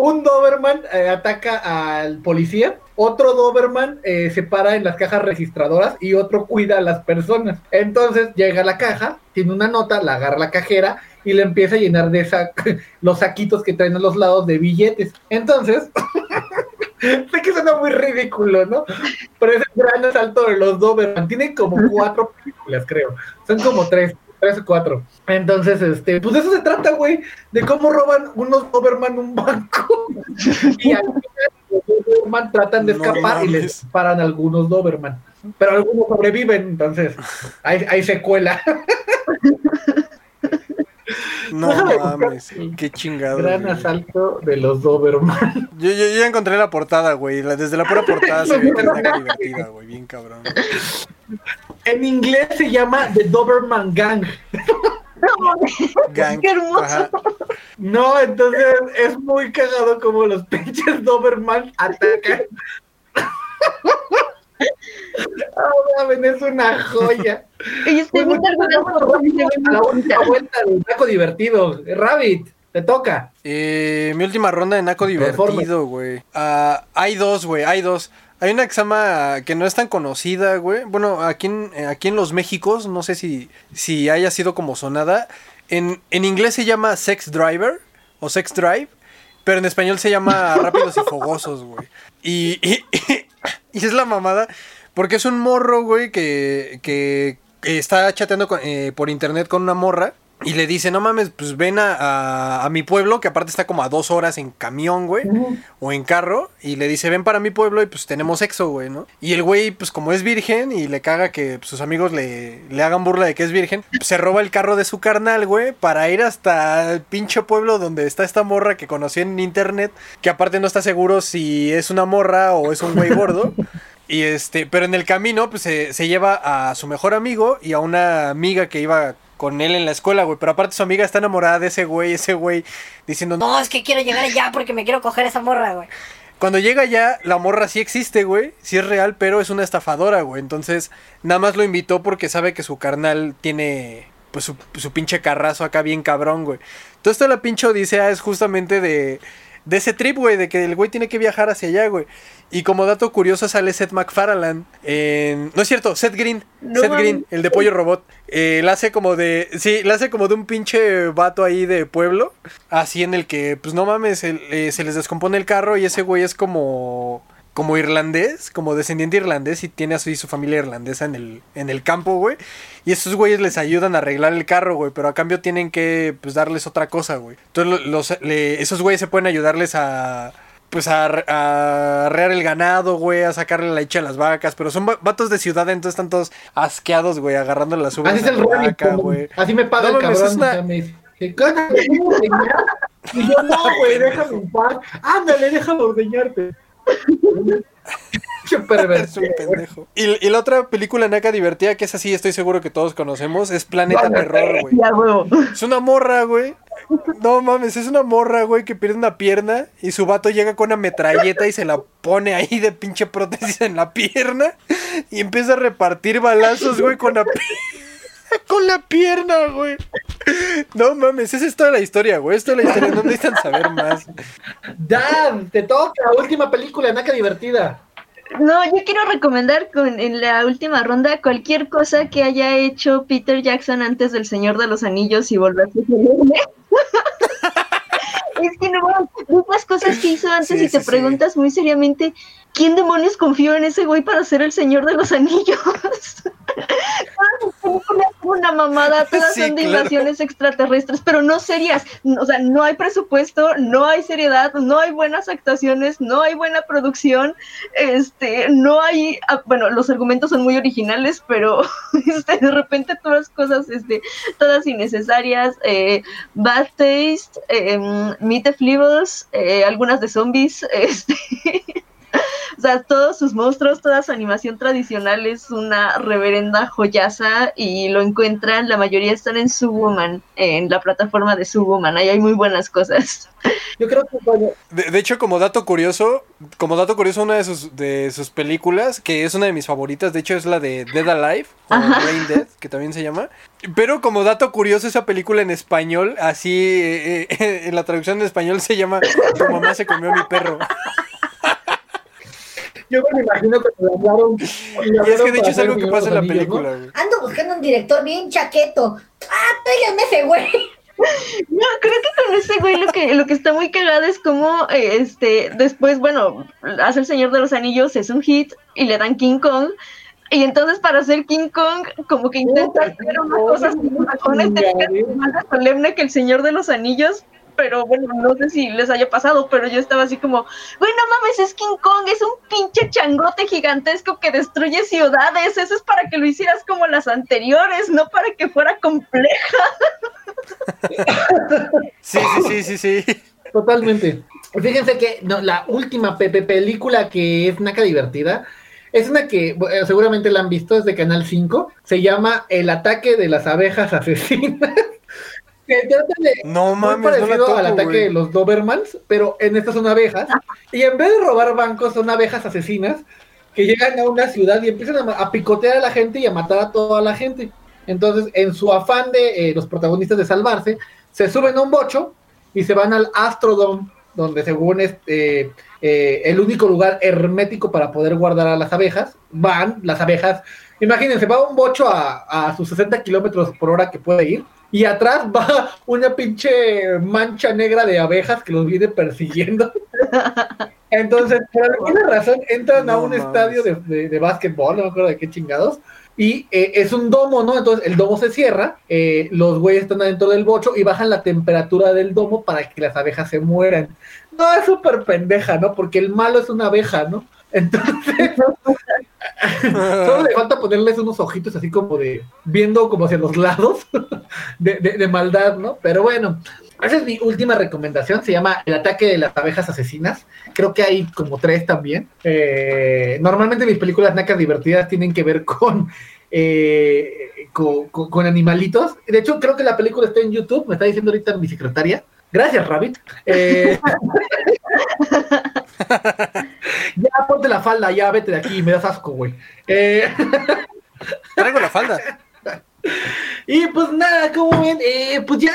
[SPEAKER 1] Un Doberman eh, ataca al policía, otro Doberman eh, se para en las cajas registradoras y otro cuida a las personas. Entonces llega a la caja, tiene una nota, la agarra la cajera y le empieza a llenar de esa, <laughs> los saquitos que traen a los lados de billetes. Entonces, <laughs> sé que suena muy ridículo, ¿no? Pero es el gran asalto de los Doberman. Tiene como <laughs> cuatro películas, creo. Son como tres, tres o cuatro. Entonces, este, pues de eso se trata, güey, de cómo roban unos Doberman un banco. y al final los Doberman tratan de
[SPEAKER 5] No
[SPEAKER 1] escapar y les paran algunos Doberman. Pero algunos sobreviven, entonces hay, hay secuela.
[SPEAKER 5] No
[SPEAKER 1] déjame
[SPEAKER 5] mames. Qué chingado.
[SPEAKER 1] Gran
[SPEAKER 5] güey.
[SPEAKER 1] asalto de los Doberman.
[SPEAKER 5] Yo, yo, yo ya encontré la portada, güey. Desde la pura portada se ve que <laughs> es una divertida, güey. Bien cabrón.
[SPEAKER 1] En inglés se llama The Doberman Gang. <laughs>
[SPEAKER 5] Gang.
[SPEAKER 2] Qué hermoso.
[SPEAKER 5] Ajá.
[SPEAKER 1] No, entonces es muy cagado como los <laughs> pinches Doberman atacan. <laughs> Ah, mames, es una joya.
[SPEAKER 2] Y estoy
[SPEAKER 1] Muy A la última vuelta del taco divertido. Rabbit, te toca.
[SPEAKER 5] Eh, mi última ronda de Naco divertido, güey. Ah, hay dos, güey, hay dos. Hay una que se llama, que no es tan conocida, güey. Bueno, aquí en, eh, aquí en los Méxicos, no sé si, si haya sido como sonada. En, en inglés se llama Sex Driver o Sex Drive, pero en español se llama <laughs> Rápidos y Fogosos, güey. Y, y, y es la mamada, porque es un morro, güey, que, que, que está chateando con- eh, por internet con una morra. Y le dice, no mames, pues ven a, a- a mi pueblo, que aparte está como a dos horas en camión, güey, o en carro. Y le dice, ven para mi pueblo y pues tenemos sexo, güey, ¿no? Y el güey, pues como es virgen y le caga que pues, sus amigos le, le hagan burla de que es virgen, pues, se roba el carro de su carnal, güey, para ir hasta el pinche pueblo donde está esta morra que conoció en internet, que aparte no está seguro si es una morra o es un güey gordo. Y este, pero en el camino, pues se, se lleva a su mejor amigo y a una amiga que iba con él en la escuela, güey. Pero aparte su amiga está enamorada de ese güey, ese güey diciendo, no.
[SPEAKER 8] Es que quiero llegar allá porque me quiero coger esa morra, güey.
[SPEAKER 5] Cuando llega ya, la morra sí existe, güey. Sí es real, pero es una estafadora, güey. Entonces, nada más lo invitó porque sabe que su carnal tiene, pues, su, su pinche carrazo acá bien cabrón, güey. Entonces, toda la pinche odisea es justamente de, de ese trip, güey, de que el güey tiene que viajar hacia allá, güey. Y como dato curioso sale Seth MacFarlane en... No es cierto, Seth Green.
[SPEAKER 2] No
[SPEAKER 5] Seth. Green, el de Pollo Robot. Eh, la hace como de... Sí, la hace como de un pinche vato ahí de pueblo. Así en el que, pues no mames, el- eh, se les descompone el carro y ese güey es como... Como irlandés, como descendiente irlandés y tiene así su familia irlandesa en el, en el campo, güey. Y esos güeyes les ayudan a arreglar el carro, güey, pero a cambio tienen que, pues, darles otra cosa, güey. Entonces, lo- los, le- esos güeyes se pueden ayudarles a, pues, a, ar- a arrear el ganado, güey, a sacarle la leche a las vacas, pero son va- vatos de ciudad, entonces están todos asqueados, güey, agarrando las uvas
[SPEAKER 1] Así es
[SPEAKER 5] a
[SPEAKER 1] el
[SPEAKER 5] vaca, güey.
[SPEAKER 1] Así me paga
[SPEAKER 5] No
[SPEAKER 1] el cabrón.
[SPEAKER 5] una-
[SPEAKER 1] o. Y yo, no, güey, <laughs> déjame en paz. Ándale, déjame ordeñarte. <laughs> Qué
[SPEAKER 5] Es
[SPEAKER 1] perverso.
[SPEAKER 5] un pendejo. Y, y la otra película naca divertida, que es así, estoy seguro que todos conocemos, es Planeta Terror, güey. Es una morra, güey. No mames, es una morra, güey, que pierde una pierna y su vato llega con una metralleta y se la pone ahí de pinche prótesis en la pierna y empieza a repartir balazos, güey, con la <laughs> pi- con la pierna, güey. No mames, esa es toda la historia, güey. Es toda la historia, no necesitan saber más.
[SPEAKER 1] Dan, te toca. Última película, naca divertida.
[SPEAKER 2] No, yo quiero recomendar con, en la última ronda cualquier cosa que haya hecho Peter Jackson antes del Señor de los Anillos y volverse célebre. Es que no, las cosas que hizo antes
[SPEAKER 5] Sí,
[SPEAKER 2] y te
[SPEAKER 5] sí, sí.
[SPEAKER 2] preguntas muy seriamente, ¿quién demonios confió en ese güey para ser el Señor de los Anillos? <laughs> Una mamada, <laughs> todas
[SPEAKER 5] Sí,
[SPEAKER 2] son de
[SPEAKER 5] claro.
[SPEAKER 2] invasiones extraterrestres, pero no serias. O sea, no hay presupuesto, no hay seriedad, no hay buenas actuaciones, no hay buena producción, este, no hay, ah, bueno, los argumentos son muy originales, pero <laughs> este, de repente todas cosas, este, todas innecesarias, eh, bad taste, eh, meet the eh, algunas de zombies, este, <laughs> O sea, todos sus monstruos, toda su animación tradicional es una reverenda joyaza y lo encuentran, la mayoría están en Subwoman, en la plataforma de Subwoman, ahí hay muy buenas cosas.
[SPEAKER 1] Yo creo que bueno,
[SPEAKER 5] De, de hecho, como dato curioso, como dato curioso, una de sus, de sus películas, que es una de mis favoritas, de hecho es la de Dead Alive, o
[SPEAKER 2] Ajá.
[SPEAKER 5] Brain Dead, que también se llama. Pero como dato curioso, esa película en español, así, eh, eh, <laughs> en la traducción en español se llama Tu mamá se comió a mi perro.
[SPEAKER 1] Yo me imagino que le hablaron.
[SPEAKER 5] Y es que de hecho es algo que pasa en la película, güey.
[SPEAKER 6] Ando buscando un director bien chaqueto. Ah, tráiganme ese güey.
[SPEAKER 2] No, creo que con ese güey lo que, lo que está muy cagado es como, eh, este, después, bueno, hace El Señor de los Anillos, es un hit, y le dan King Kong, y entonces para hacer King Kong, como que intenta hacer unas cosas con este más solemne que El Señor de los Anillos, pero bueno, no sé si les haya pasado, pero yo estaba así como, güey, no mames, es King Kong, es un pinche changote gigantesco que destruye ciudades, eso es para que lo hicieras como las anteriores, no para que fuera compleja. <laughs>
[SPEAKER 5] Sí, sí, sí, sí, sí.
[SPEAKER 1] Totalmente. Fíjense que no, la última Pepe película que es naca divertida es una que bueno, seguramente la han visto, es de Canal 5. Se llama El ataque de las abejas asesinas. <laughs> que trata de
[SPEAKER 5] No
[SPEAKER 1] muy
[SPEAKER 5] mames, no la
[SPEAKER 1] parecido al ataque de los Dobermans, pero en estas son abejas. Y en vez de robar bancos, son abejas asesinas que llegan a una ciudad y empiezan a, picotear a la gente y a matar a toda la gente. Entonces, en su afán de eh, los protagonistas de salvarse, se suben a un bocho y se van al Astrodome, donde según es eh, eh, el único lugar hermético para poder guardar a las abejas. Van las abejas, imagínense, va un bocho a, a sus 60 kilómetros por hora que puede ir. Y atrás va una pinche mancha negra de abejas que los viene persiguiendo. <laughs> Entonces, por alguna razón, entran a un estadio de, de, de básquetbol, no me acuerdo de qué chingados, y eh, es un domo, ¿no? Entonces el domo se cierra, eh, los güeyes están adentro del bocho y bajan la temperatura del domo para que las abejas se mueran. No, es súper pendeja, ¿no? Porque el malo es una abeja, ¿no? Entonces, <laughs> solo le falta ponerles unos ojitos así como de, viendo como hacia los lados <laughs> de, de- de maldad, ¿no? Pero bueno, esa es mi última recomendación, se llama El ataque de las abejas asesinas. Creo que hay como tres también. Eh, normalmente mis películas nacas divertidas tienen que ver con, eh, con, animalitos. De hecho, creo que la película está en YouTube, me está diciendo ahorita mi secretaria. Gracias, Rabbit. Eh, <laughs> ya ponte la falda, ya vete de aquí, me das asco, güey. Eh, <laughs>
[SPEAKER 5] Traigo la falda.
[SPEAKER 1] y pues nada, como ven, eh, pues ya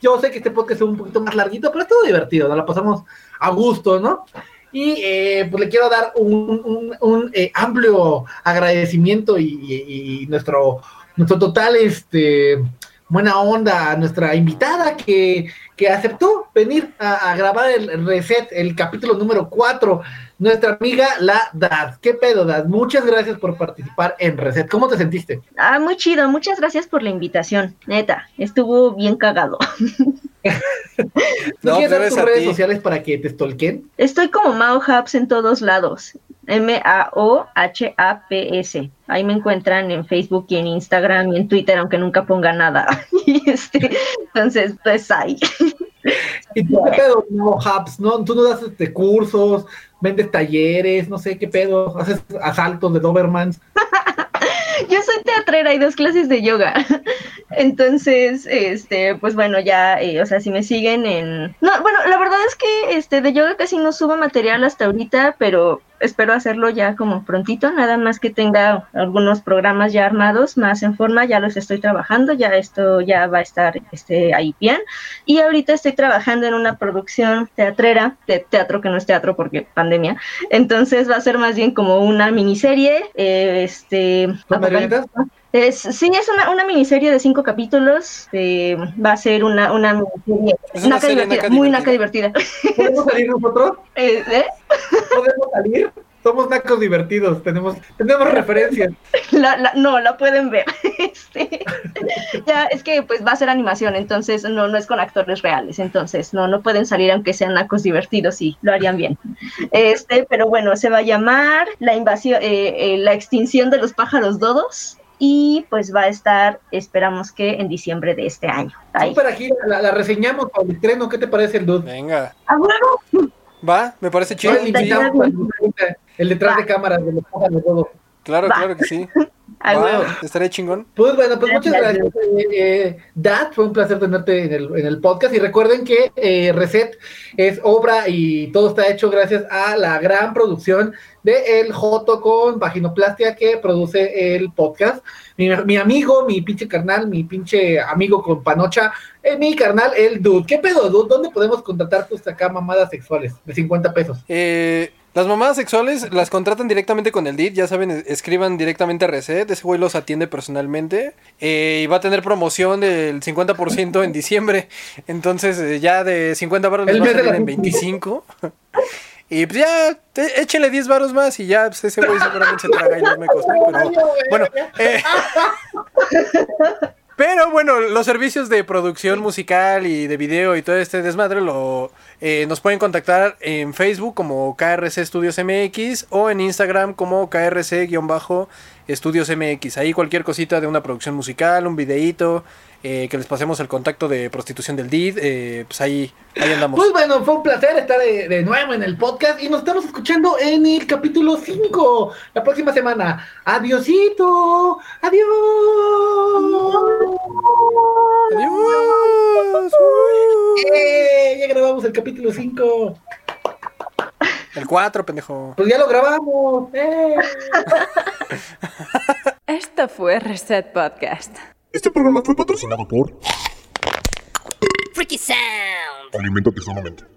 [SPEAKER 1] yo sé que este podcast es un poquito más larguito, pero estuvo divertido, nos la pasamos a gusto, ¿no? Y eh, pues le quiero dar un, un- un, eh, amplio agradecimiento y, y- y nuestro, nuestro total este, buena onda a nuestra invitada que, que aceptó venir a, a grabar el reset, el capítulo número 4, nuestra amiga la Dad. ¿Qué pedo, Dad? Muchas gracias por participar en reset. ¿Cómo te sentiste?
[SPEAKER 2] Ah, muy chido, muchas gracias por la invitación, neta, estuvo bien cagado. <laughs>
[SPEAKER 1] ¿No,
[SPEAKER 5] No,
[SPEAKER 1] quieres dar tus redes
[SPEAKER 5] ti.
[SPEAKER 1] sociales para que te stalken?
[SPEAKER 2] Estoy como Mao Hubs en todos lados. M-A-O-H-A-P-S. Ahí me encuentran en Facebook y en Instagram y en Twitter, aunque nunca ponga nada. <laughs> Este, entonces, pues ahí.
[SPEAKER 1] ¿Y tú qué pedo? No, Hubs, ¿no? Tú no das este, cursos, vendes talleres, no sé qué pedo, haces asaltos de Dobermans. <laughs>
[SPEAKER 2] Yo soy teatrera y dos clases de yoga. Entonces, este, pues bueno, ya, eh, o sea, si me siguen en... No, bueno, la verdad es que este, de yoga casi no subo material hasta ahorita, pero espero hacerlo ya como prontito, nada más que tenga algunos programas ya armados, más en forma, ya los estoy trabajando, ya esto ya va a estar este, ahí bien. Y ahorita estoy trabajando en una producción teatrera, de teatro que no es teatro porque pandemia, entonces va a ser más bien como una miniserie, eh, este... Es, sí, es una, una miniserie de cinco capítulos. eh, va a ser una, una miniserie
[SPEAKER 5] Es una
[SPEAKER 2] naca divertida,
[SPEAKER 5] naca
[SPEAKER 2] muy
[SPEAKER 5] divertida.
[SPEAKER 2] naca divertida.
[SPEAKER 1] ¿Podemos salir nosotros? <laughs>
[SPEAKER 2] Eh, ¿eh?
[SPEAKER 1] ¿Podemos salir? Somos nacos divertidos, tenemos, tenemos referencias.
[SPEAKER 2] La- la- no, la pueden ver. <laughs> Este, ya, es que pues va a ser animación, entonces no, no es con actores reales, entonces no, no pueden salir aunque sean nacos divertidos y lo harían bien. Este, pero bueno, se va a llamar la invasión, eh, eh, la extinción de los pájaros dodos. Y pues va a estar, esperamos que en diciembre de este año. Ahí.
[SPEAKER 1] Súper aquí, la, la reseñamos para el estreno, ¿qué te parece el dude?
[SPEAKER 5] Venga.
[SPEAKER 2] ¡A huevo!
[SPEAKER 5] Va, me parece chido.
[SPEAKER 1] El detrás de cámaras de los pájaros de todo.
[SPEAKER 5] Claro,
[SPEAKER 2] Va.
[SPEAKER 5] claro que sí. <laughs>
[SPEAKER 2] A
[SPEAKER 5] Va,
[SPEAKER 2] huevo.
[SPEAKER 5] estaría chingón.
[SPEAKER 1] Pues bueno, pues muchas
[SPEAKER 2] Gracias.
[SPEAKER 1] gracias. Eh, eh, Dad, fue un placer tenerte en el, en el podcast. Y recuerden que eh, Reset es obra y todo está hecho gracias a la gran producción de El Joto con Vaginoplastia que produce el podcast. Mi, mi amigo, mi pinche carnal, mi pinche amigo con panocha, eh, mi carnal, el Dude. ¿Qué pedo, Dude? ¿Dónde podemos contratar tus acá mamadas sexuales de 50 pesos?
[SPEAKER 5] Eh, las mamadas sexuales las contratan directamente con el DIT, ya saben, es- escriban directamente a Reset, ese güey los atiende personalmente eh, y va a tener promoción del 50% en diciembre, entonces eh, ya de 50 baros les
[SPEAKER 1] El
[SPEAKER 5] va a salir en 25 y pues ya, te- échenle 10 baros más y ya pues, ese güey seguramente se traga y los mecos, ¿no? Pero bueno, eh, pero bueno, los servicios de producción musical y de video y todo este desmadre lo eh, nos pueden contactar en Facebook como KRC Studios MX o en Instagram como KRC-Estudios MX. Ahí cualquier cosita de una producción musical, un videíto, eh, que les pasemos el contacto de prostitución del DID, eh, pues ahí, ahí andamos.
[SPEAKER 1] Pues bueno, fue un placer estar de, de nuevo en el podcast y nos estamos escuchando en el capítulo 5 la próxima semana. Adiosito, adiós.
[SPEAKER 5] Adiós.
[SPEAKER 1] ¡Eh! Ya grabamos el capítulo 5.
[SPEAKER 5] El 4, pendejo.
[SPEAKER 1] Pues ya lo grabamos. ¡Eh! <laughs>
[SPEAKER 3] Esto fue Reset Podcast.
[SPEAKER 9] Este programa fue patrocinado por
[SPEAKER 8] Freaky Sound.
[SPEAKER 9] Alimentate sanamente.